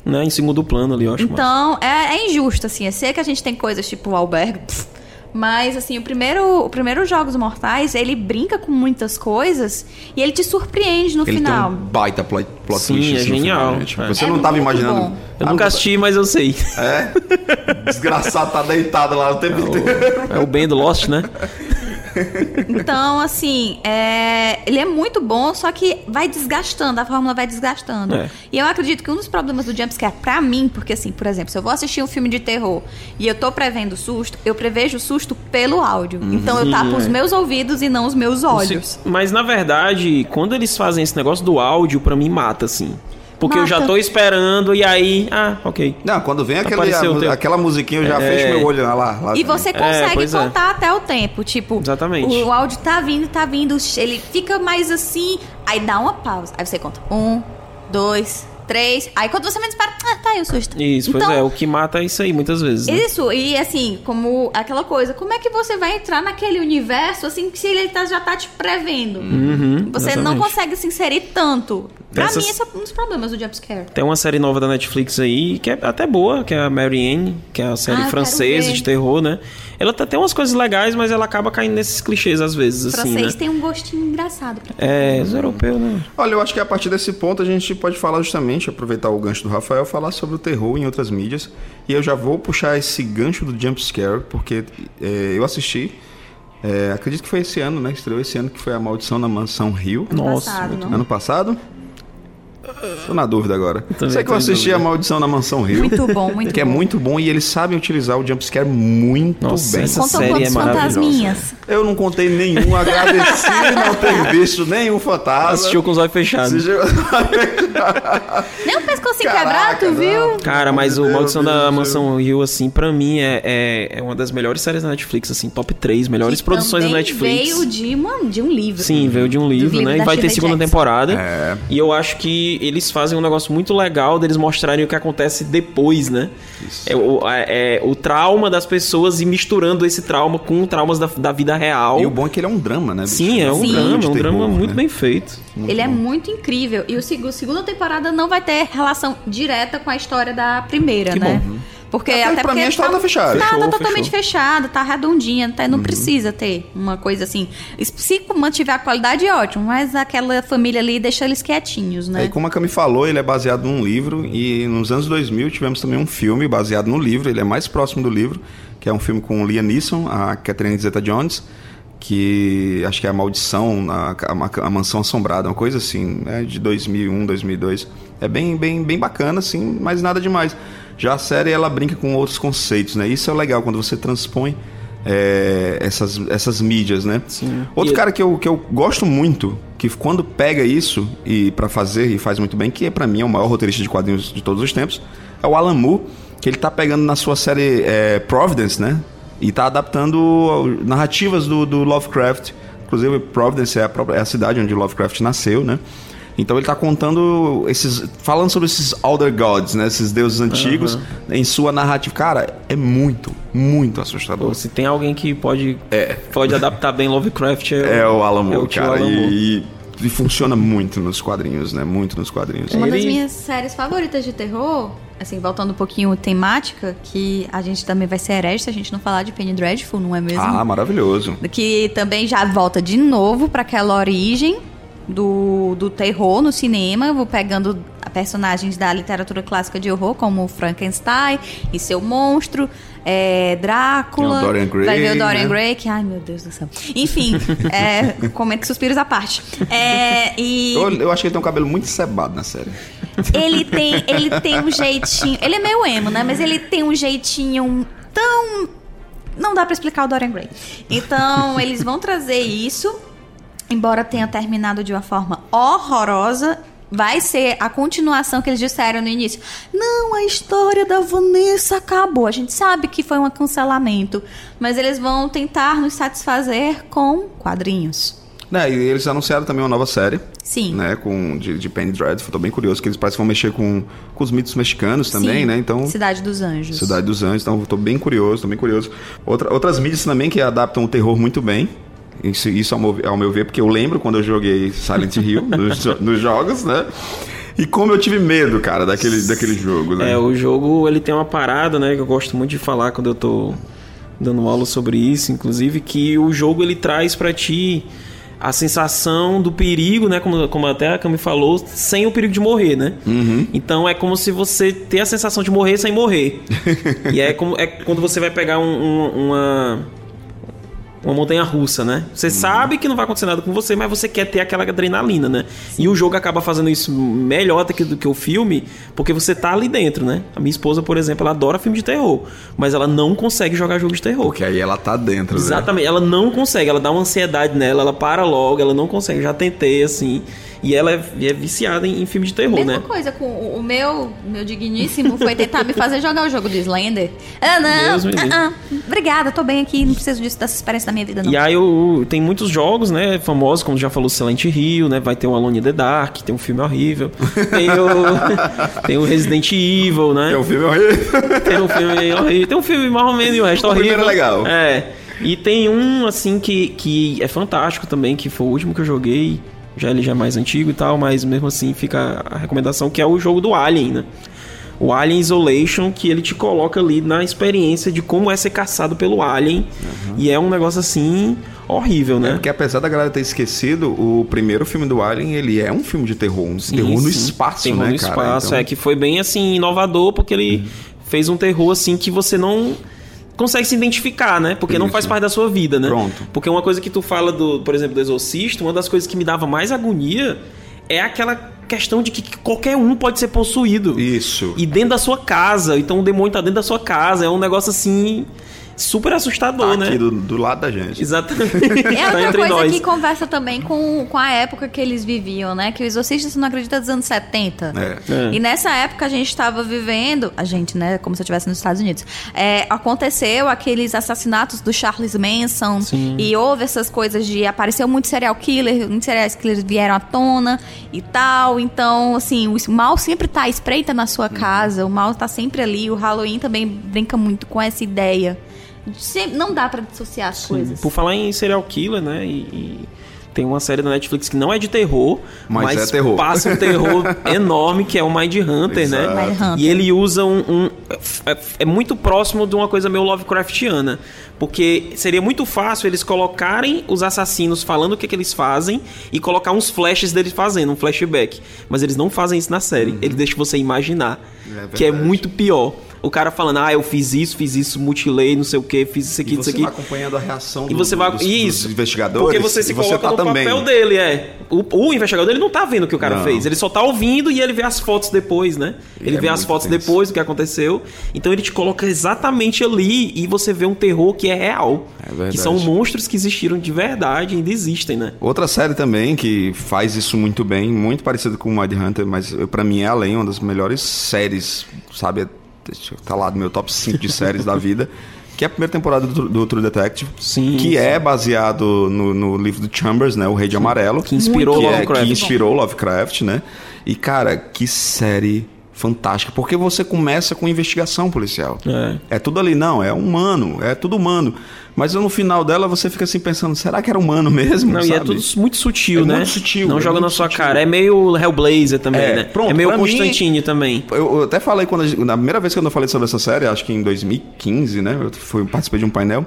né, em segundo plano ali, eu acho. Então, é, é injusto, assim. Eu sei que a gente tem coisas tipo o Albergue, pff, mas, assim, o primeiro, o primeiro Jogos Mortais, ele brinca com muitas coisas e ele te surpreende no Ele final. tem um baita plot, plot Sim, twist é genial. final, né? Tipo, É. Você É não tava muito imaginando. bom. Eu nunca assisti, mas eu sei. É? Desgraçado, tá deitado lá o tempo inteiro. É o Ben do Lost, né? Então, assim, é, ele é muito bom, só que vai desgastando, a fórmula vai desgastando. É. E eu acredito que um dos problemas do jumpscare, pra mim, porque assim, por exemplo, se eu vou assistir um filme de terror e eu tô prevendo susto, eu prevejo o susto pelo áudio. Então eu tapo os é. meus ouvidos e não os meus olhos. Mas na verdade, quando eles fazem esse negócio do áudio, pra mim mata, assim. Porque eu já Mata. tô esperando e aí. Ah, ok. Não, quando vem aquele, a- aquela musiquinha, eu já É. fecho meu olho lá. lá E você consegue pois é. contar até o tempo. Tipo, Exatamente. o áudio tá vindo, tá vindo, ele fica mais assim, aí dá uma pausa. Aí você conta. Um, dois, três. Aí quando você menos para, ah, tá aí o susto. Isso, pois então, é. O que mata é isso aí, muitas vezes. né? Isso, e assim, como aquela coisa, como é que você vai entrar naquele universo assim que se ele tá- já tá te prevendo? Uhum, você não exatamente. consegue se inserir tanto. Pra Dessas- mim, esse é um dos problemas do jumpscare. Tem uma série nova da Netflix aí, que é até boa, que é a Marianne, que é a série Ah, francesa de terror, né? Ela tá- tem umas coisas legais, mas ela acaba caindo nesses clichês às vezes, Pra assim, vocês né? tem um gostinho engraçado. É, os europeus, né? Olha, eu acho que a partir desse ponto a gente pode falar justamente, aproveitar o gancho do Rafael, falar sobre o terror em outras mídias. E eu já vou puxar esse gancho do jump scare, porque é, eu assisti, é, acredito que foi esse ano, né? Estreou esse ano, que foi A Maldição na Mansão Rio. Nossa, Passado? Ano passado? Tô na dúvida agora. também Sei que eu assisti. A Maldição na Mansão Rio. Muito bom, muito que é bom. muito bom e eles sabem utilizar o jumpscare muito Nossa, bem. essa Contam série é maravilhosa. fantasminhas? Eu não contei nenhum, agradeci não ter visto nenhum fantasma. Assistiu com os olhos fechados. Assistiu- Nem pescocinho Caraca, quebrado, tu viu? Cara, mas o Maldição Deus da do Mansão Rio, assim, pra mim é, é, é uma das melhores séries da Netflix, assim, top 3 melhores Que produções da Netflix. veio de, uma, de um livro. Sim, veio de um livro, livro né? E vai ter segunda Jackson. temporada. É. E eu acho que eles fazem um negócio muito legal deles mostrarem o que acontece depois, né? É o, é- é o trauma das pessoas e misturando esse trauma com traumas da, da vida real. E o bom é que ele é um drama, né? bicho? Sim, é um Sim. drama, é um drama terror, muito né? bem feito. Muito Ele é bom. muito incrível. E o seg- a segunda temporada não vai ter relação direta com a história da primeira, Que né? bom. Porque Até até pra porque mim a história tá fechada. Tá, Fechou, tá totalmente fechada, tá redondinha, Uhum. não precisa ter uma coisa assim. Se mantiver a qualidade, ótimo, mas aquela família ali deixa eles quietinhos, né? Aí, como a Cami falou, ele é baseado num livro e nos anos 2000 tivemos também um filme baseado no livro, ele é mais próximo do livro, que é um filme com o Liam Neeson, a Catherine Zeta-Jones, que acho que é a Maldição, a, a- a Mansão Assombrada, uma coisa assim, né, de 2001, 2002. É bem, bem, bem bacana, assim, mas nada demais. Já a série, ela brinca com outros conceitos, né? Isso é legal, quando você transpõe é, essas, essas mídias, né? Sim. Outro E- cara que eu, que eu gosto muito, que quando pega isso e para fazer e faz muito bem, que é para mim é o maior roteirista de quadrinhos de todos os tempos, é o Alan Moore, que ele tá pegando na sua série é, Providence, né? E tá adaptando narrativas do, do Lovecraft. Inclusive, Providence é a, própria- é a cidade onde Lovecraft nasceu, né? Então ele tá contando esses. falando sobre esses Elder Gods, né? Esses deuses antigos em sua narrativa. Cara, é muito, muito assustador. Pô, se tem alguém que pode, pode adaptar bem Lovecraft é, É o Alan Moore, é o cara. Alan Moore. E, e e funciona muito nos quadrinhos, né? Muito nos quadrinhos. Uma das minhas séries favoritas de terror, assim, voltando um pouquinho temática, que a gente também vai ser herege se a gente não falar de Penny Dreadful, não é mesmo? Ah, maravilhoso. que também já volta de novo para aquela origem do, do terror no cinema. Vou pegando personagens da literatura clássica de horror, como Frankenstein e seu monstro, é, Drácula. Dorian Gray, Vai ver o Dorian né? Gray, que, ai meu Deus do céu. Enfim, é, comento suspiros à parte. É, e Eu, eu acho que ele tem um cabelo muito cebado na série. ele tem, ele tem um jeitinho. Ele é meio emo, né? Mas ele tem um jeitinho tão. Não dá pra explicar o Dorian Gray. Então, eles vão trazer isso, embora tenha terminado de uma forma horrorosa. Vai ser a continuação que eles disseram no início. Não, a história da Vanessa acabou. A gente sabe que foi um cancelamento. Mas eles vão tentar nos satisfazer com quadrinhos. Né, e eles anunciaram também uma nova série. Sim. Né, com, de, de Penny Dreadful. Tô bem curioso, que eles parecem que vão mexer com, com os mitos mexicanos também, Sim. né? Então. Cidade dos Anjos. Cidade dos Anjos, então tô bem curioso, tô bem curioso. Outra, outras mídias também que adaptam o terror muito bem. Isso, isso ao, meu, ao meu ver, porque eu lembro quando eu joguei Silent Hill nos, nos jogos, né? E como eu tive medo, cara, daquele, daquele jogo, né? É, o jogo ele tem uma parada, né, que eu gosto muito de falar quando eu tô dando aula sobre isso, inclusive, que o jogo ele traz pra ti a sensação do perigo, né, como, como até a Cami falou, sem o perigo de morrer, né? Então é como se você ter a sensação de morrer sem morrer. e é como é quando você vai pegar um- um- uma uma montanha russa, né? Você sabe que não vai acontecer nada com você, mas você quer ter aquela adrenalina, né? E o jogo acaba fazendo isso melhor do que, do que o filme, porque você tá ali dentro, né? A minha esposa, por exemplo, ela adora filme de terror, mas ela não consegue jogar jogo de terror. Porque aí ela tá dentro, né? Exatamente, ela não consegue, ela dá uma ansiedade nela, ela para logo, ela não consegue. Já tentei, assim. E ela é, é viciada em, em filme de terror, Mesma né? coisa com o o meu, meu digníssimo foi tentar me fazer jogar o jogo do Slender. Ah, não. Deus ah, ah, obrigada, tô bem aqui, não preciso disso, dessa experiência da minha vida, não. E aí o- tem muitos jogos, né, famosos, como já falou Silent Hill, né, vai ter o Alone in the Dark, tem um filme horrível, tem o, tem o Resident Evil, né, É o filme horrível. tem um filme horrível, tem um filme mais ou menos e o resto O horrível. primeiro é legal. É, e tem um, assim, que, que é fantástico também, que foi o último que eu joguei, já ele já é mais antigo e tal, mas mesmo assim fica a recomendação, que é o jogo do Alien, né. O Alien Isolation, que ele te coloca ali na experiência de como é ser caçado pelo Alien. E é um negócio assim horrível, né? Porque apesar da galera ter esquecido, o primeiro filme do Alien, ele é um filme de terror. Um Sim, terror no sim. espaço, terror né, no cara? espaço, Então, é que foi bem assim inovador porque ele fez um terror assim que você não consegue se identificar, né? Porque não Isso. faz parte da sua vida, né? Pronto. Porque uma coisa que tu fala do, por exemplo, do Exorcista, uma das coisas que me dava mais agonia é aquela questão de que qualquer um pode ser possuído. Isso. E dentro da sua casa, então o demônio tá dentro da sua casa, é um negócio assim super assustador, Tá aqui né? do, do lado da gente. Exatamente. É tá outra entre coisa nós. que conversa também com, com a época que eles viviam, né? Que o Exorcista, você não acredita, dos anos 70. É. É. E nessa época a gente estava vivendo, a gente, né? Como se eu estivesse nos Estados Unidos. É, aconteceu aqueles assassinatos do Charles Manson. Sim. E houve essas coisas de apareceu muito serial killer, muitos serial killers vieram à tona e tal. Então, assim, o mal sempre tá à espreita na sua casa, o mal tá sempre ali. O Halloween também brinca muito com essa ideia. Não dá pra dissociar as coisas. Por falar em serial killer, né? E, e tem uma série da Netflix que não é de terror, Mas mas, é terror. passa um terror enorme que é o Mind Hunter, né? Exato. Mind Hunter. E ele usa um. um- é, é muito próximo de uma coisa meio Lovecraftiana. Porque seria muito fácil eles colocarem os assassinos falando o que, que eles fazem e colocar uns flashes deles fazendo, um flashback. Mas eles não fazem isso na série. Eles deixam você imaginar. É que é muito pior. O cara falando, ah, eu fiz isso, fiz isso, mutilei, não sei o que, fiz isso aqui, E isso você aqui. vai acompanhando a reação E do- você vai. dos, isso. dos investigadores. Porque você se e você coloca tá no também. papel dele, é. O, o investigador ele não tá vendo o que o cara Não. fez. Ele só tá ouvindo e ele vê as fotos depois, né? Ele é vê as fotos depois do que aconteceu. Então ele te coloca exatamente ali e você vê um terror que é real. É verdade. Que são monstros que existiram de verdade e ainda existem, né? Outra série também que faz isso muito bem, muito parecido com o Mind Hunter, mas pra mim é além uma das melhores séries, sabe? Tá lá no meu top 5 de séries da vida. Que é a primeira temporada do, do True Detective. Sim, Que sim. é baseado no, no livro do Chambers, né? O Rei de Amarelo. Que inspirou que, é, Lovecraft. que inspirou Lovecraft, né? E, cara, que série fantástica, porque você começa com investigação policial. É. É tudo ali, não, é humano, é tudo humano. Mas no final dela você fica assim pensando, será que era humano mesmo? Não, e é sabe? tudo muito sutil, É né? muito sutil, Não é joga na sua sutil. cara. É meio Hellblazer também, É, né? pronto, é meio pra mim- Constantine também. Eu, até falei quando gente- na primeira vez que eu falei sobre essa série, acho que em 2015, né? Eu fui, participei de um painel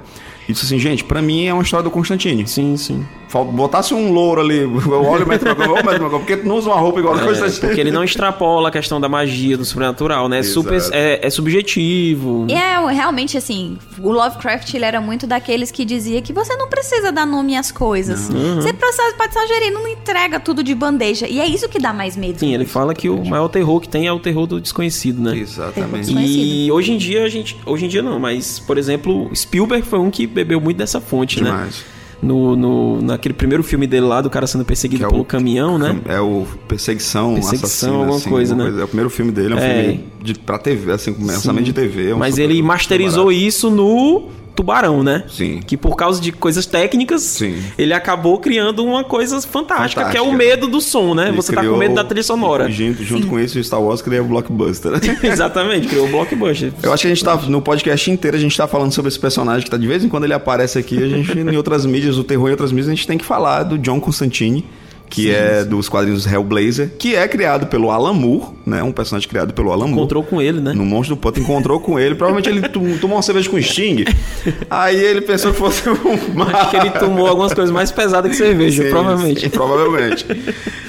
e disse assim, gente, pra mim é uma história do Constantine. Sim, sim. Botasse um louro ali, eu olho o Matthew McConaughey, ô Matthew McConaughey, porque tu não usa uma roupa igual a É, Constantine. porque ele não extrapola a questão da magia, do sobrenatural, né? É, super, é, é subjetivo. E é realmente assim, o Lovecraft ele era muito daqueles que dizia que você não precisa dar nome às coisas. Você precisa, pode só gerir, não entrega tudo de bandeja. E é isso que dá mais medo. Sim, ele fala que o maior terror que tem é o terror do desconhecido, né? Exatamente. E hoje em dia a gente. Hoje em dia não, mas, por exemplo, Spielberg foi um que bebeu muito dessa fonte, né? No, no, naquele primeiro filme dele lá, do cara sendo perseguido é pelo o- caminhão, né? É o Perseguição, Perseguição, Assassina, alguma assim, coisa, né? É o primeiro filme dele, é um É. filme de, pra TV, assim, com de TV. é um Mas ele masterizou barato. isso no Tubarão, né? Sim. Que por causa de coisas técnicas, Sim. ele acabou criando uma coisa fantástica, que é o Fantástica. medo do som, né? Ele Você tá com medo da trilha sonora. e Junto, junto com isso, o Star Wars criou o Blockbuster. Exatamente, criou o blockbuster. Eu acho que a gente tá, no podcast inteiro, a gente tá falando sobre esse personagem que tá de vez em quando ele aparece aqui. A gente, em outras mídias, o terror em outras mídias, a gente tem que falar do John Constantine, que é dos quadrinhos Hellblazer, que é criado pelo Alan Moore, né? Um personagem criado pelo Alan Moore. Encontrou com ele, né? No Monstro do Pântano, encontrou com ele. Provavelmente ele tom- tomou uma cerveja com Sting. Aí ele pensou que fosse um Acho que ele tomou algumas coisas mais pesadas que cerveja, Sim, provavelmente. sim, provavelmente.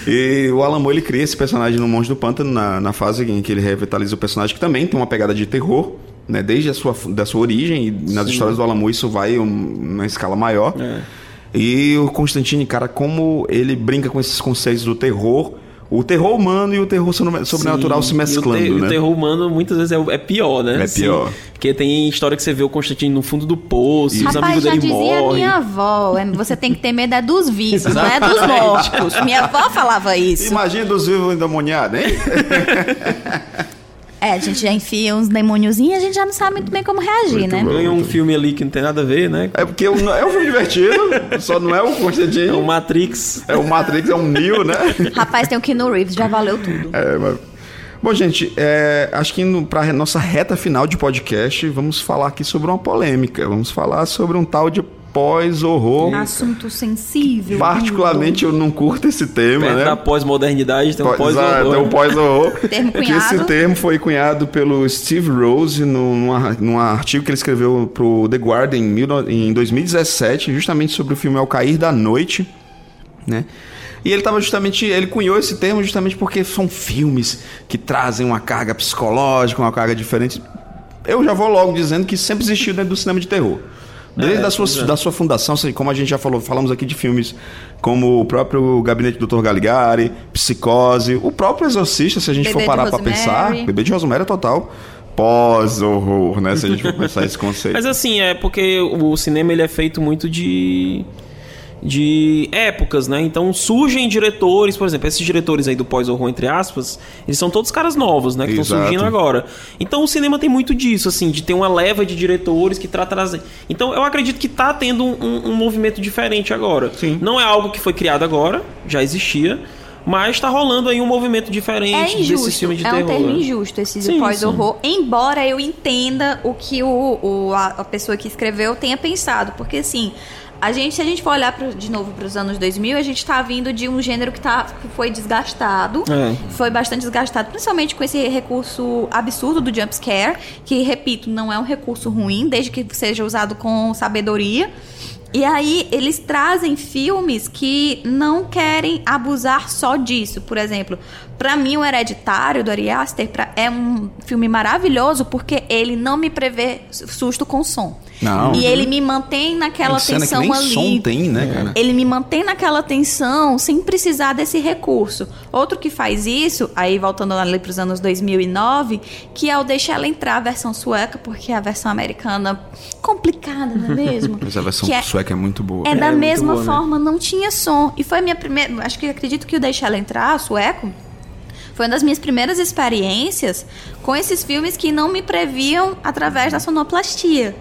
E o Alan Moore, ele cria esse personagem no Monstro do Pântano na, na fase em que ele revitaliza o personagem, que também tem uma pegada de terror, né? Desde a sua, da sua origem, e nas histórias do Alan Moore isso vai um, uma escala maior. É. E o Constantine, cara, como ele brinca com esses conceitos do terror, o terror humano e o terror sobre- sobrenatural Sim, se e mesclando, o, te- né? o terror humano muitas vezes é, é pior, né? É pior. Porque tem história que você vê o Constantino no fundo do poço, os Rapaz, amigos já dele dizia morrem. minha avó, é, você tem que ter medo é dos vivos, não é dos mortos. Minha avó falava isso. Imagina dos vivos endemoniados, hein? É, a gente já enfia uns demôniozinhos e a gente já não sabe muito bem como reagir, Muito né? bom. Ganhou um filme ali que não tem nada a ver, né? É porque é um é um filme divertido, só não é o Constantine. É o Matrix. É o Matrix, é um Neo, né? Rapaz, tem o Keanu Reeves, já valeu tudo. É, mas... Bom, gente, é, acho que indo para nossa reta final de podcast, vamos falar aqui sobre uma polêmica. Vamos falar sobre um tal de pós-horror. Assunto sensível. Particularmente eu não curto esse tema, Perto né? da pós-modernidade tem um pós-horror. um pós-horror. Termo É que esse termo foi cunhado pelo Steve Rose num, num, ar- num artigo que ele escreveu pro The Guardian em, mil em 2017, justamente sobre o filme Ao Cair da Noite, né? E ele tava justamente, ele cunhou esse termo justamente porque são filmes que trazem uma carga psicológica, uma carga diferente. Eu já vou logo dizendo que sempre existiu dentro do cinema de terror. Desde É, a sua, é. da sua fundação, assim, como a gente já falou, falamos aqui de filmes como o próprio Gabinete do Dr. Galigari, Psicose, o próprio Exorcista, se a gente Bebê for parar pra Rosemary. pensar, Bebê de Rosemary é total pós-horror, né? Se a gente for pensar esse conceito. Mas assim, é porque o cinema ele é feito muito de de épocas, né? Então surgem diretores, por exemplo, esses diretores aí do pós-horror, entre aspas, eles são todos caras novos, né? Que estão surgindo agora. Então o cinema tem muito disso, assim, de ter uma leva de diretores que tá trazendo. Então eu acredito que tá tendo um, um- movimento diferente agora. Sim. Não é algo que foi criado agora, já existia. Mas tá rolando aí um movimento diferente É desses injusto, filmes de é terror. um termo injusto esse Sim, pós-horror, embora eu entenda o que o, o- a, a pessoa que escreveu tenha pensado, porque assim, a gente, se a gente for olhar pro- de novo para os anos 2000, a gente tá vindo de um gênero que, tá, que foi desgastado, É. foi bastante desgastado, principalmente com esse recurso absurdo do jump scare, que, repito, não é um recurso ruim, desde que seja usado com sabedoria. E aí eles trazem filmes que não querem abusar só disso. Por exemplo, pra mim o Hereditário do Ari Aster pra- é um filme maravilhoso porque ele não me prevê susto com som. Não. E ele me mantém naquela Tem cena que tensão nem ali. som tem, né, cara? Ele me mantém naquela tensão sem precisar desse recurso. Outro que faz isso, aí voltando ali para os anos 2009, que é o Deixa Ela Entrar, a versão sueca, porque a versão americana complicada, não é mesmo? Mas a versão Que é- sueca é muito boa. É da muito mesma boa, né? forma, não tinha som. E foi a minha primeira. Acho que acredito que o Deixa Ela Entrar, sueco, foi uma das minhas primeiras experiências com esses filmes que não me previam através da sonoplastia.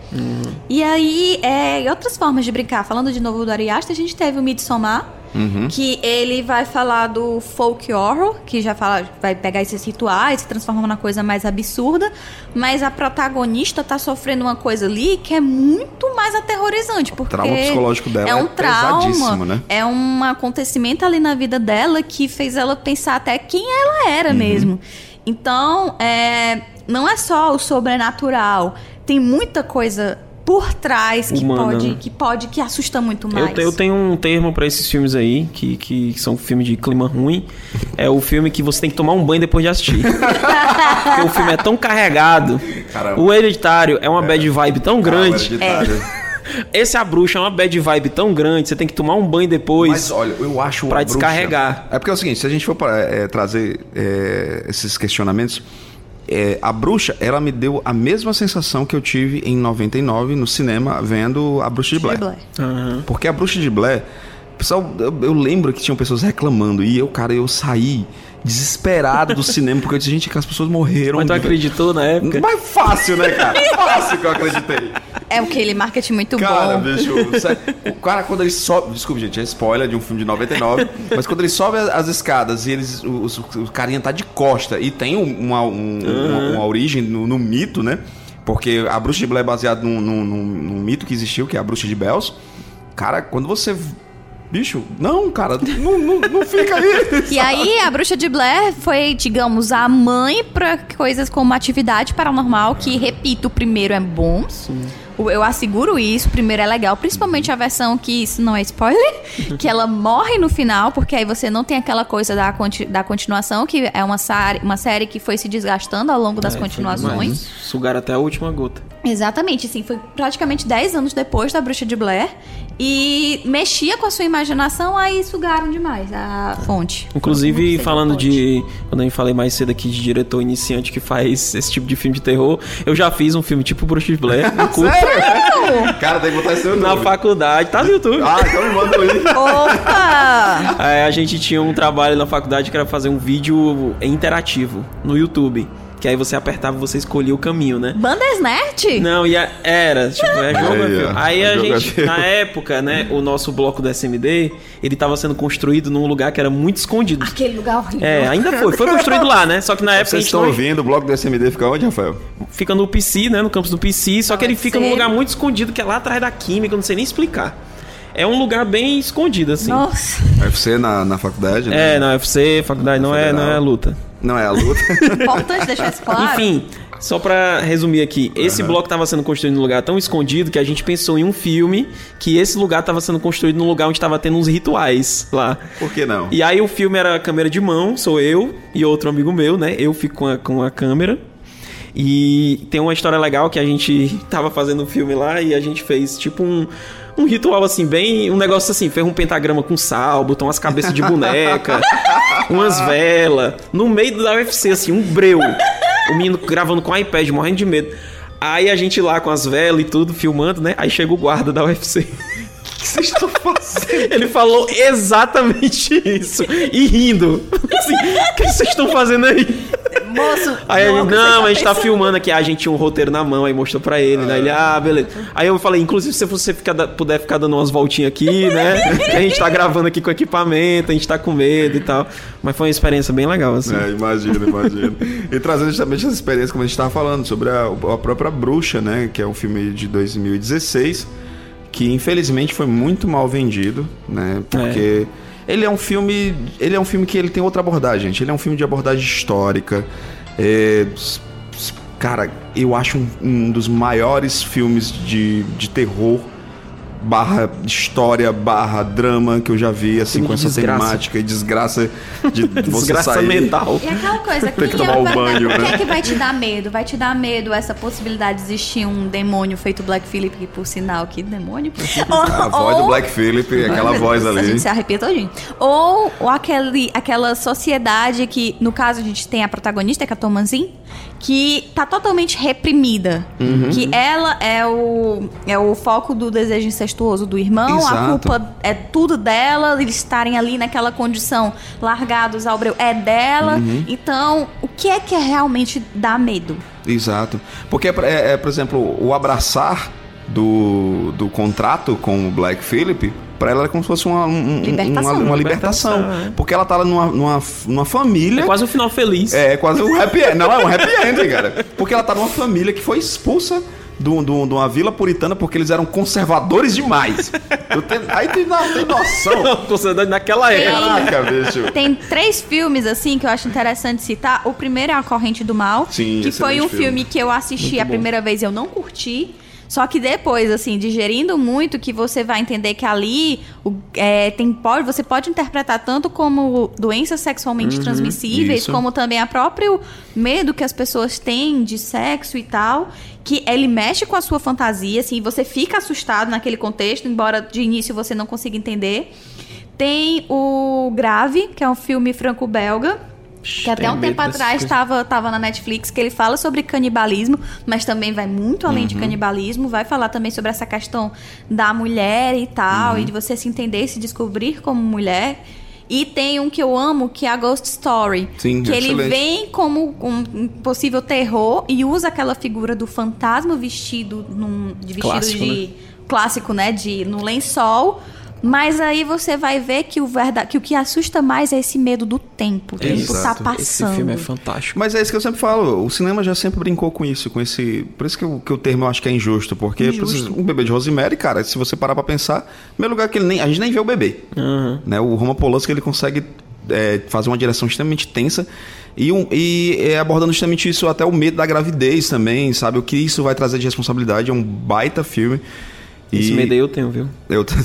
E aí, é, outras formas de brincar. Falando de novo do Ari Aster, a gente teve o Midsommar, Uhum. que ele vai falar do folk horror, que já fala, vai pegar esses rituais, se transformar numa coisa mais absurda, mas a protagonista tá sofrendo uma coisa ali que é muito mais aterrorizante, porque trauma psicológico dela é um é trauma, né? é um acontecimento ali na vida dela que fez ela pensar até quem ela era Uhum. mesmo. Então, é, não é só o sobrenatural, tem muita coisa por trás que Humana, pode, né? que pode, que assusta muito mais. Eu, te- eu tenho um termo pra esses filmes aí, que, que são filmes de clima ruim. É o filme que você tem que tomar um banho depois de assistir. Porque o filme é tão carregado. Caramba. O Hereditário é uma bad vibe tão grande. Ah. Esse A Bruxa é uma bad vibe tão grande, você tem que tomar um banho depois. Mas olha, eu acho Pra a bruxa- descarregar. É porque é o seguinte, se a gente for pra, é, trazer é, esses questionamentos, é, a bruxa, ela me deu a mesma sensação que eu tive em 99 no cinema vendo a bruxa de Blair. Blair. Aham. Porque a bruxa de Blair, pessoal, eu, eu lembro que tinham pessoas reclamando e eu, cara, eu saí desesperado do cinema porque eu disse, gente, que as pessoas morreram. Mas tu acreditou na época? Mas fácil, né, cara? Fácil que eu acreditei. É aquele marketing muito Cara, bom. bicho, sério, o cara quando ele sobe, desculpa gente, é spoiler de um filme de 99, mas quando ele sobe as, as escadas e eles, o, o, o carinha tá de costa e tem um- uma, um- uma, uma origem no, no mito, né? Porque a bruxa de Blair é baseada num, num- num- num mito que existiu, que é a bruxa de Bells. Cara, quando você... Bicho, não, cara, não, não, não fica aí. E aí, a bruxa de Blair foi, digamos, a mãe pra coisas como atividade paranormal, que, repito, o primeiro é bom. O- Eu asseguro isso, primeiro é legal, principalmente a versão que, isso não é spoiler, que ela morre no final, porque aí você não tem aquela coisa da, conti- da continuação, que é uma, série- uma série que foi se desgastando ao longo das É, continuações. Sugaram até a última gota. Exatamente, assim, foi praticamente 10 anos depois da Bruxa de Blair. E mexia com a sua imaginação, aí sugaram demais a fonte. Inclusive, falando de. Quando eu falei mais cedo aqui de diretor iniciante que faz esse tipo de filme de terror, eu já fiz um filme tipo Bruxa de Blair, no curso, Sério? Cara, tem que botar no na faculdade, tá no YouTube. Ah, então me manda o link. Opa! Aí a gente tinha um trabalho na faculdade que era fazer um vídeo interativo no YouTube. Que aí você apertava e você escolhia o caminho, né? Bandersnatch? Não, e a- era, tipo, é jogo, é Aí, filme. ó. Aí a Jogo é gente, filme. na época, né, o nosso bloco do SMD, ele tava sendo construído num lugar que era muito escondido. Aquele lugar horrível. É, ainda foi, foi construído lá, né? Só que na época Vocês estão não ouvindo, o bloco do SMD fica onde, Rafael? fica no PC, né, no campus do PC, só que ele fica num lugar muito escondido, que é lá atrás da química, eu não sei nem explicar. É um lugar bem escondido, assim. Nossa. UFC na, na faculdade, né? É, na UFC, faculdade, não é, não é luta. Não é a luta. Importante deixar isso claro. Enfim, só pra resumir aqui, esse bloco tava sendo construído num lugar tão escondido que a gente pensou em um filme que esse lugar tava sendo construído num lugar onde tava tendo uns rituais lá. Por que não? E aí o filme era câmera de mão, sou eu e outro amigo meu, né? Eu fico com a, com a câmera. E tem uma história legal que a gente tava fazendo um filme lá e a gente fez tipo um, um ritual assim, bem. Um negócio assim, fez um pentagrama com sal, botou umas cabeças de boneca, umas velas. No meio da UFC, assim, um breu. O menino gravando com o iPad, morrendo de medo. Aí a gente lá com as velas e tudo, filmando, né? Aí chega o guarda da UFC. O que vocês estão fazendo? Ele falou exatamente isso. E rindo. Assim, o que vocês estão fazendo aí? Moço, Aí ele, não, tá a gente tá filmando aqui. Ah, a gente tinha um roteiro na mão, aí mostrou pra ele, né? Ele, ah, beleza. Aí eu falei, inclusive, se você ficar, puder ficar dando umas voltinhas aqui, né? A gente tá gravando aqui com equipamento, a gente tá com medo e tal. Mas foi uma experiência bem legal, assim. É, imagino, imagino. E trazendo justamente essa experiência, como a gente estava falando, sobre a, a própria Bruxa, né? Que é um filme de 2016, que infelizmente foi muito mal vendido, né? Porque ele é um filme. Ele é um filme que ele tem outra abordagem, gente. Ele é um filme de abordagem histórica. É, cara, eu acho um, um dos maiores filmes de, de terror barra história, barra drama que eu já vi, assim, Filme com essa desgraça. temática e desgraça de você Desgraça sair. mental. E aquela coisa, Tem que tomar é, um vai- banho, o que né? é que vai te dar medo? Vai te dar medo essa possibilidade de existir um demônio feito Black Phillip, que por sinal, que demônio? A voz do Black Phillip, aquela voz Deus, A ali. gente se arrepia todinho. Ou, ou aquele, aquela sociedade que, no caso, a gente tem a protagonista, que é a Tomanzin, que tá totalmente reprimida. Uhum. Que ela é o, é o foco do desejo incestuoso do irmão, a Exato. culpa é tudo dela, eles estarem ali naquela condição largados ao breu é dela. Uhum. Então, o que é que é realmente dá medo? Exato. Porque, é, é, por exemplo, o abraçar do, do contrato com o Black Phillip Pra ela é como se fosse uma, um- Libertação. uma, uma libertação. Libertação, é. Porque ela tá lá numa, numa, numa família. É quase um final feliz. É, quase um happy end. Não, é um happy end, cara. Porque ela tá numa família que foi expulsa de, um- um- uma vila puritana porque eles eram conservadores demais. Tem- aí tu não tem noção. Considerando naquela época. Caraca, bicho. Tem três filmes, assim, que eu acho interessante citar. O primeiro é A Corrente do Mal, Sim, que foi um filme. filme. que eu assisti a primeira vez e eu não curti. Só que depois, assim, digerindo muito, que você vai entender que ali o- é, tem, pode, você pode interpretar tanto como doenças sexualmente transmissíveis, isso. como também a próprio medo que as pessoas têm de sexo e tal, que ele mexe com a sua fantasia, assim, você fica assustado naquele contexto, embora de início você não consiga entender. Tem o Grave, que é um filme franco-belga, que até um tempo atrás estava tava na Netflix, que ele fala sobre canibalismo, mas também vai muito além Uhum. de canibalismo, vai falar também sobre essa questão da mulher e tal, Uhum. e de você se entender, se descobrir como mulher. E tem um que eu amo, que é a Ghost Story. Sim, que ele excelente. vem como um possível terror e usa aquela figura do fantasma vestido num, de vestido Clássico, de clássico, né, de no lençol. Mas aí você vai ver que o, verda, que o que assusta mais é esse medo do tempo. O tempo Exato. tá Esse passando. filme é fantástico. Mas é isso que eu sempre falo. O cinema já sempre brincou com isso, com esse. Por isso que, o- que o termo eu acho que é injusto. Porque Injusto. um bebê de Rosemary, cara, se você parar pra pensar, em primeiro lugar que ele nem. A gente nem vê o bebê. Uhum. Né? O Roma Polanski ele consegue é, fazer uma direção extremamente tensa e, um- e é, abordando justamente isso, até o medo da gravidez também, sabe? O que isso vai trazer de responsabilidade. É um baita filme. Esse E- medo aí eu tenho, viu? Eu tenho.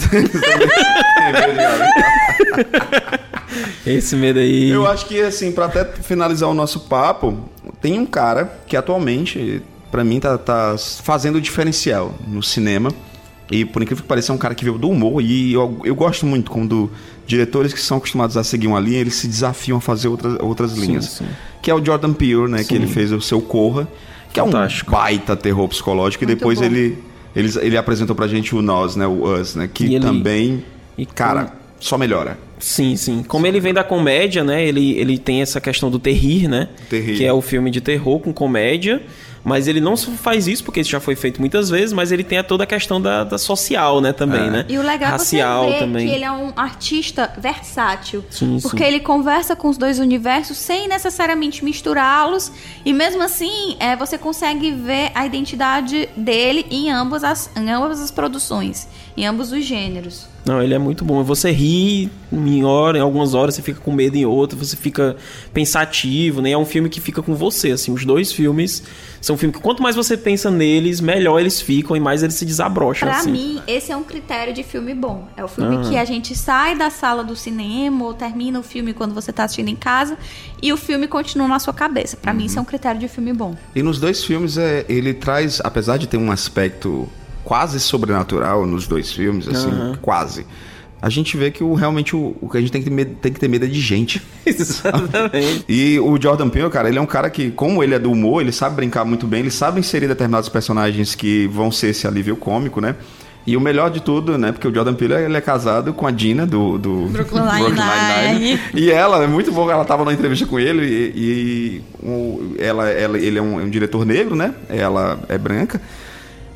Esse medo aí. Eu acho que, assim, pra até finalizar o nosso papo, tem um cara que atualmente, pra mim, tá, tá fazendo o diferencial no cinema. E, por incrível que pareça, é um cara que veio do humor. E eu, eu gosto muito quando diretores que são acostumados a seguir uma linha, eles se desafiam a fazer outras, outras linhas. sim. Que é o Jordan Peele, né? Que ele fez o seu Corra, que Fantástico. é um baita terror psicológico. E Muito depois bom. ele, ele, ele apresentou pra gente o Nós, né? O Us, né? Que ele- também, e cara, com- só melhora. Sim, sim. Como ele vem da comédia, né? Ele, ele tem essa questão do terrir, né? Terrir. Que é o filme de terror com comédia. Mas ele não só faz isso, porque isso já foi feito muitas vezes, mas ele tem a toda a questão da, da social, né? Também, É. né? E o legal Racial é você ver também. que ele é um artista versátil. Sim, porque sim. ele conversa com os dois universos sem necessariamente misturá-los. E mesmo assim, é, você consegue ver a identidade dele em ambas, as, em ambas as produções. Em ambos os gêneros. Não, ele é muito bom. Você ri em, hora, em algumas horas, você fica com medo em outras, você fica pensativo, né? É um filme que fica com você, assim. Os dois filmes são um filme que quanto mais você pensa neles, melhor eles ficam e mais eles se desabrocham, Pra assim. mim, esse é um critério de filme bom. É o filme que a gente sai da sala do cinema ou termina o filme quando você tá assistindo em casa e o filme continua na sua cabeça. Pra mim, isso é um critério de filme bom. E nos dois filmes é, ele traz, apesar de ter um aspecto quase sobrenatural nos dois filmes, assim, quase. A gente vê que o, realmente o, o que a gente tem que, ter medo, tem que ter medo é de gente. Exatamente. E o Jordan Peele, cara, ele é um cara que, como ele é do humor, ele sabe brincar muito bem, ele sabe inserir determinados personagens que vão ser esse alívio cômico, né? E o melhor de tudo, né? Porque o Jordan Peele ele é casado com a Dina do, do Brooklyn Nine-Nine. E ela é muito bom, ela tava na entrevista com ele e, e o- ela, ela- ele é um, é um diretor negro, né? Ela é branca.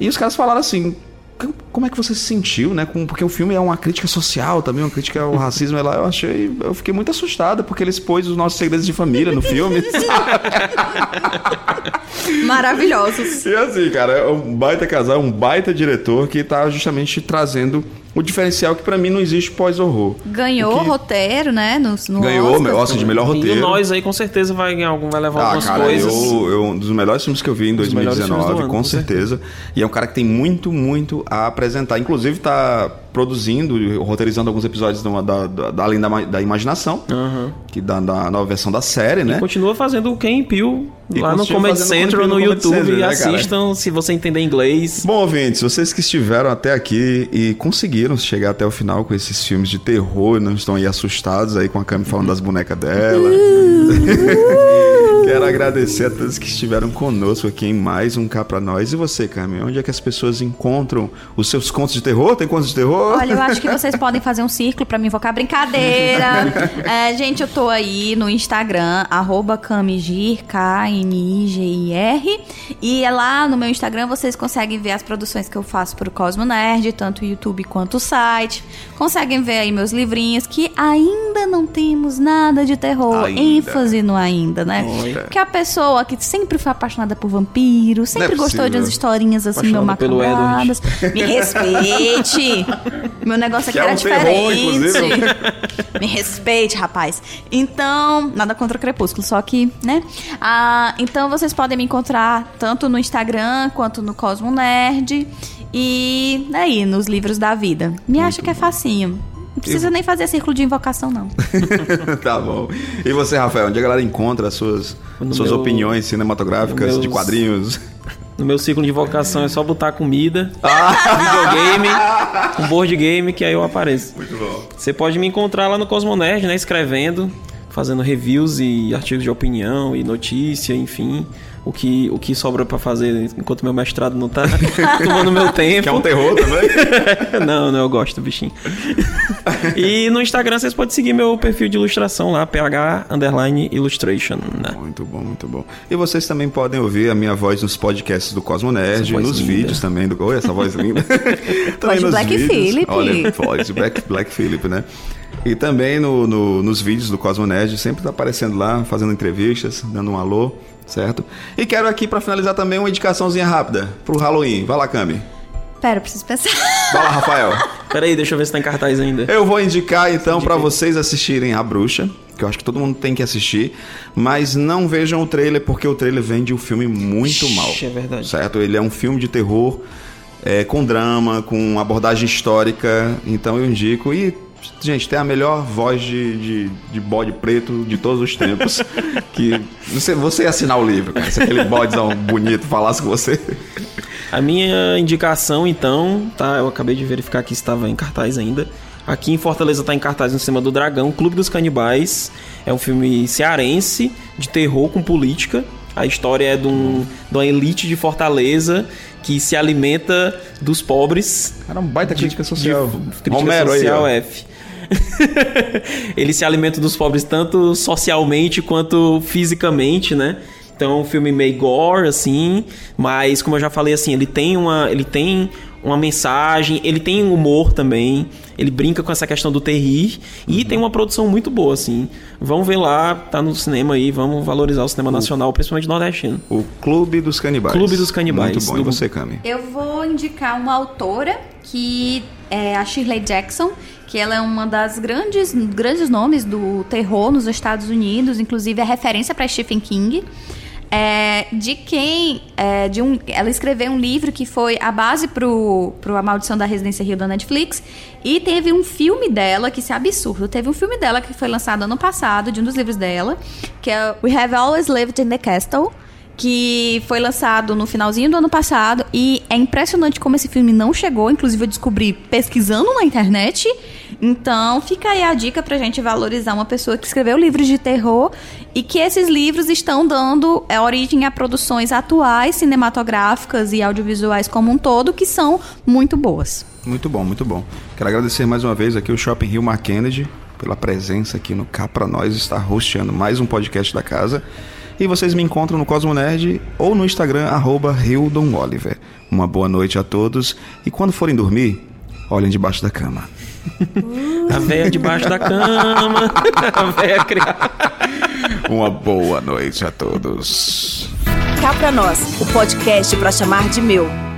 E os caras falaram assim: "Com- como é que você se sentiu, né? Porque o filme é uma crítica social também, uma crítica ao racismo. Ela, eu achei, eu fiquei muito assustada porque ele expôs os nossos segredos de família no filme. Maravilhosos. E assim, cara, é um baita casal, um baita diretor que tá justamente trazendo o diferencial que pra mim não existe pós-horror. Ganhou que- roteiro, né? No, no Ganhou, Oscar. Oscar de melhor E roteiro. o Nós aí com certeza vai ganhar algum, vai levar Ah, algumas cara, coisas. eu, eu- um dos melhores filmes que eu vi em dos melhores 2019, filmes do ano, com com certeza. E é um cara que tem muito, muito a apresentar. Inclusive, tá produzindo, e roteirizando alguns episódios da, da, da- Além da, da Imaginação, Aham. que da, da nova versão da série, né? Continua fazendo o Ken Peele E lá no Comedy Central no no Comedy YouTube Central, né, cara? assistam se você entender inglês. Bom, ouvintes, vocês que estiveram até aqui e conseguiram chegar até o final com esses filmes de terror, não estão aí assustados aí com a Cami falando das bonecas dela. Quero agradecer a todos que estiveram conosco aqui em mais um Cá Pra Nós. E você, Cami, onde é que as pessoas encontram os seus contos de terror? Tem contos de terror? Olha, eu acho que vocês podem fazer um círculo pra me invocar brincadeira. É, gente, eu tô aí no Instagram, arroba Camigir, K-N-I-G-I-R. E é lá no meu Instagram vocês conseguem ver as produções que eu faço pro Cosmo Nerd, tanto o YouTube quanto o site. Conseguem ver aí meus livrinhos, que ainda não temos nada de terror. Ainda. ênfase no ainda, né? Ainda. Porque a pessoa que sempre foi apaixonada por vampiro, sempre Não é gostou de umas historinhas assim, meio macabradas. Me respeite! Meu negócio aqui Que é era um terror, diferente. Me respeite, rapaz. Então, nada contra o Crepúsculo, só que, né? Ah, então vocês podem me encontrar tanto no Instagram quanto no Cosmo Nerd e aí nos livros da vida. Me acha que é facinho. Não precisa nem fazer círculo de invocação, não. tá bom. E você, Rafael, onde a galera encontra as suas, No suas meu- opiniões cinematográficas, no de meus- quadrinhos? No meu ciclo de vocação é só botar comida, Ah! videogame, um board game, que aí eu apareço. Muito bom. Você pode me encontrar lá no Cosmonerd, né? Escrevendo, fazendo reviews e artigos de opinião e notícia, enfim. O que, o que sobra pra fazer enquanto meu mestrado não tá tomando meu tempo. Que é um terror também? não, não, eu gosto do bichinho. e no Instagram vocês podem seguir meu perfil de ilustração lá, PH Underline Illustration. né? Muito bom, muito bom. E vocês também podem ouvir a minha voz nos podcasts do Cosmo Nerd, voz nos linda. vídeos também do. Oi, essa voz linda. também de nos Black vídeos. Phillip. Olha, voz de Black, Black Phillip, né? E também no, no- nos vídeos do Cosmo Nerd, sempre tá aparecendo lá, fazendo entrevistas, dando um alô, certo? E quero aqui pra finalizar também uma indicaçãozinha rápida pro Halloween. Vai lá, Cami. Pera, eu preciso pensar. Vai lá, Rafael. Peraí, deixa eu ver se tá em cartaz ainda. Eu vou indicar então pra vocês assistirem A Bruxa, que eu acho que todo mundo tem que assistir, mas não vejam o trailer porque o trailer vende o filme muito Ixi, mal. é verdade. Certo? Ele é um filme de terror é, com drama, com abordagem histórica, então eu indico e Gente, tem a melhor voz de, de, de bode preto de todos os tempos. que você, você ia assinar o livro, cara. Se aquele bodezão bonito falasse com você. A minha indicação, então, tá? Eu acabei de verificar que estava em cartaz ainda. Aqui em Fortaleza tá em cartaz no Cima do Dragão, Clube dos Canibais. É um filme cearense de terror com política. A história é de, um, de uma elite de Fortaleza que se alimenta dos pobres. Era um baita crítica social. Crítica Romero aí, social ó. F. Ele se alimenta dos pobres tanto socialmente quanto fisicamente, né? Então é um filme meio gore, assim, mas como eu já falei, assim, ele tem uma, ele tem uma mensagem, ele tem humor também, ele brinca com essa questão do terrir e tem uma produção muito boa, assim. Vamos ver lá, tá no cinema aí, vamos valorizar o cinema nacional, principalmente nordestino. O Clube dos Canibais. Clube dos Canibais. Muito bom. E Do- você, Cami? Eu vou indicar uma autora que é a Shirley Jackson, que ela é uma das grandes, grandes nomes do terror nos Estados Unidos, inclusive é referência para Stephen King. É, de quem é, de um, ela escreveu um livro que foi a base pro A Maldição da Residência Rio da Netflix e teve um filme dela que isso é absurdo teve um filme dela que foi lançado ano passado de um dos livros dela que é We Have Always Lived in the Castle que foi lançado no finalzinho do ano passado e é impressionante como esse filme não chegou, inclusive eu descobri pesquisando na internet. Então, fica aí a dica pra gente valorizar uma pessoa que escreveu livros de terror e que esses livros estão dando é, origem a produções atuais, cinematográficas e audiovisuais como um todo, que são muito boas. Muito bom, muito bom. Quero agradecer mais uma vez aqui o Shopping Rio Mar Kennedy pela presença aqui no Cá Pra Nós, está hosteando mais um podcast da casa. E vocês me encontram no Cosmo Nerd ou no Instagram, arroba Hildon Oliver. Uma boa noite a todos e quando forem dormir, olhem debaixo da cama. A véia debaixo da cama, a véia criada. Uma boa noite a todos. Cá pra nós, o podcast pra chamar de meu.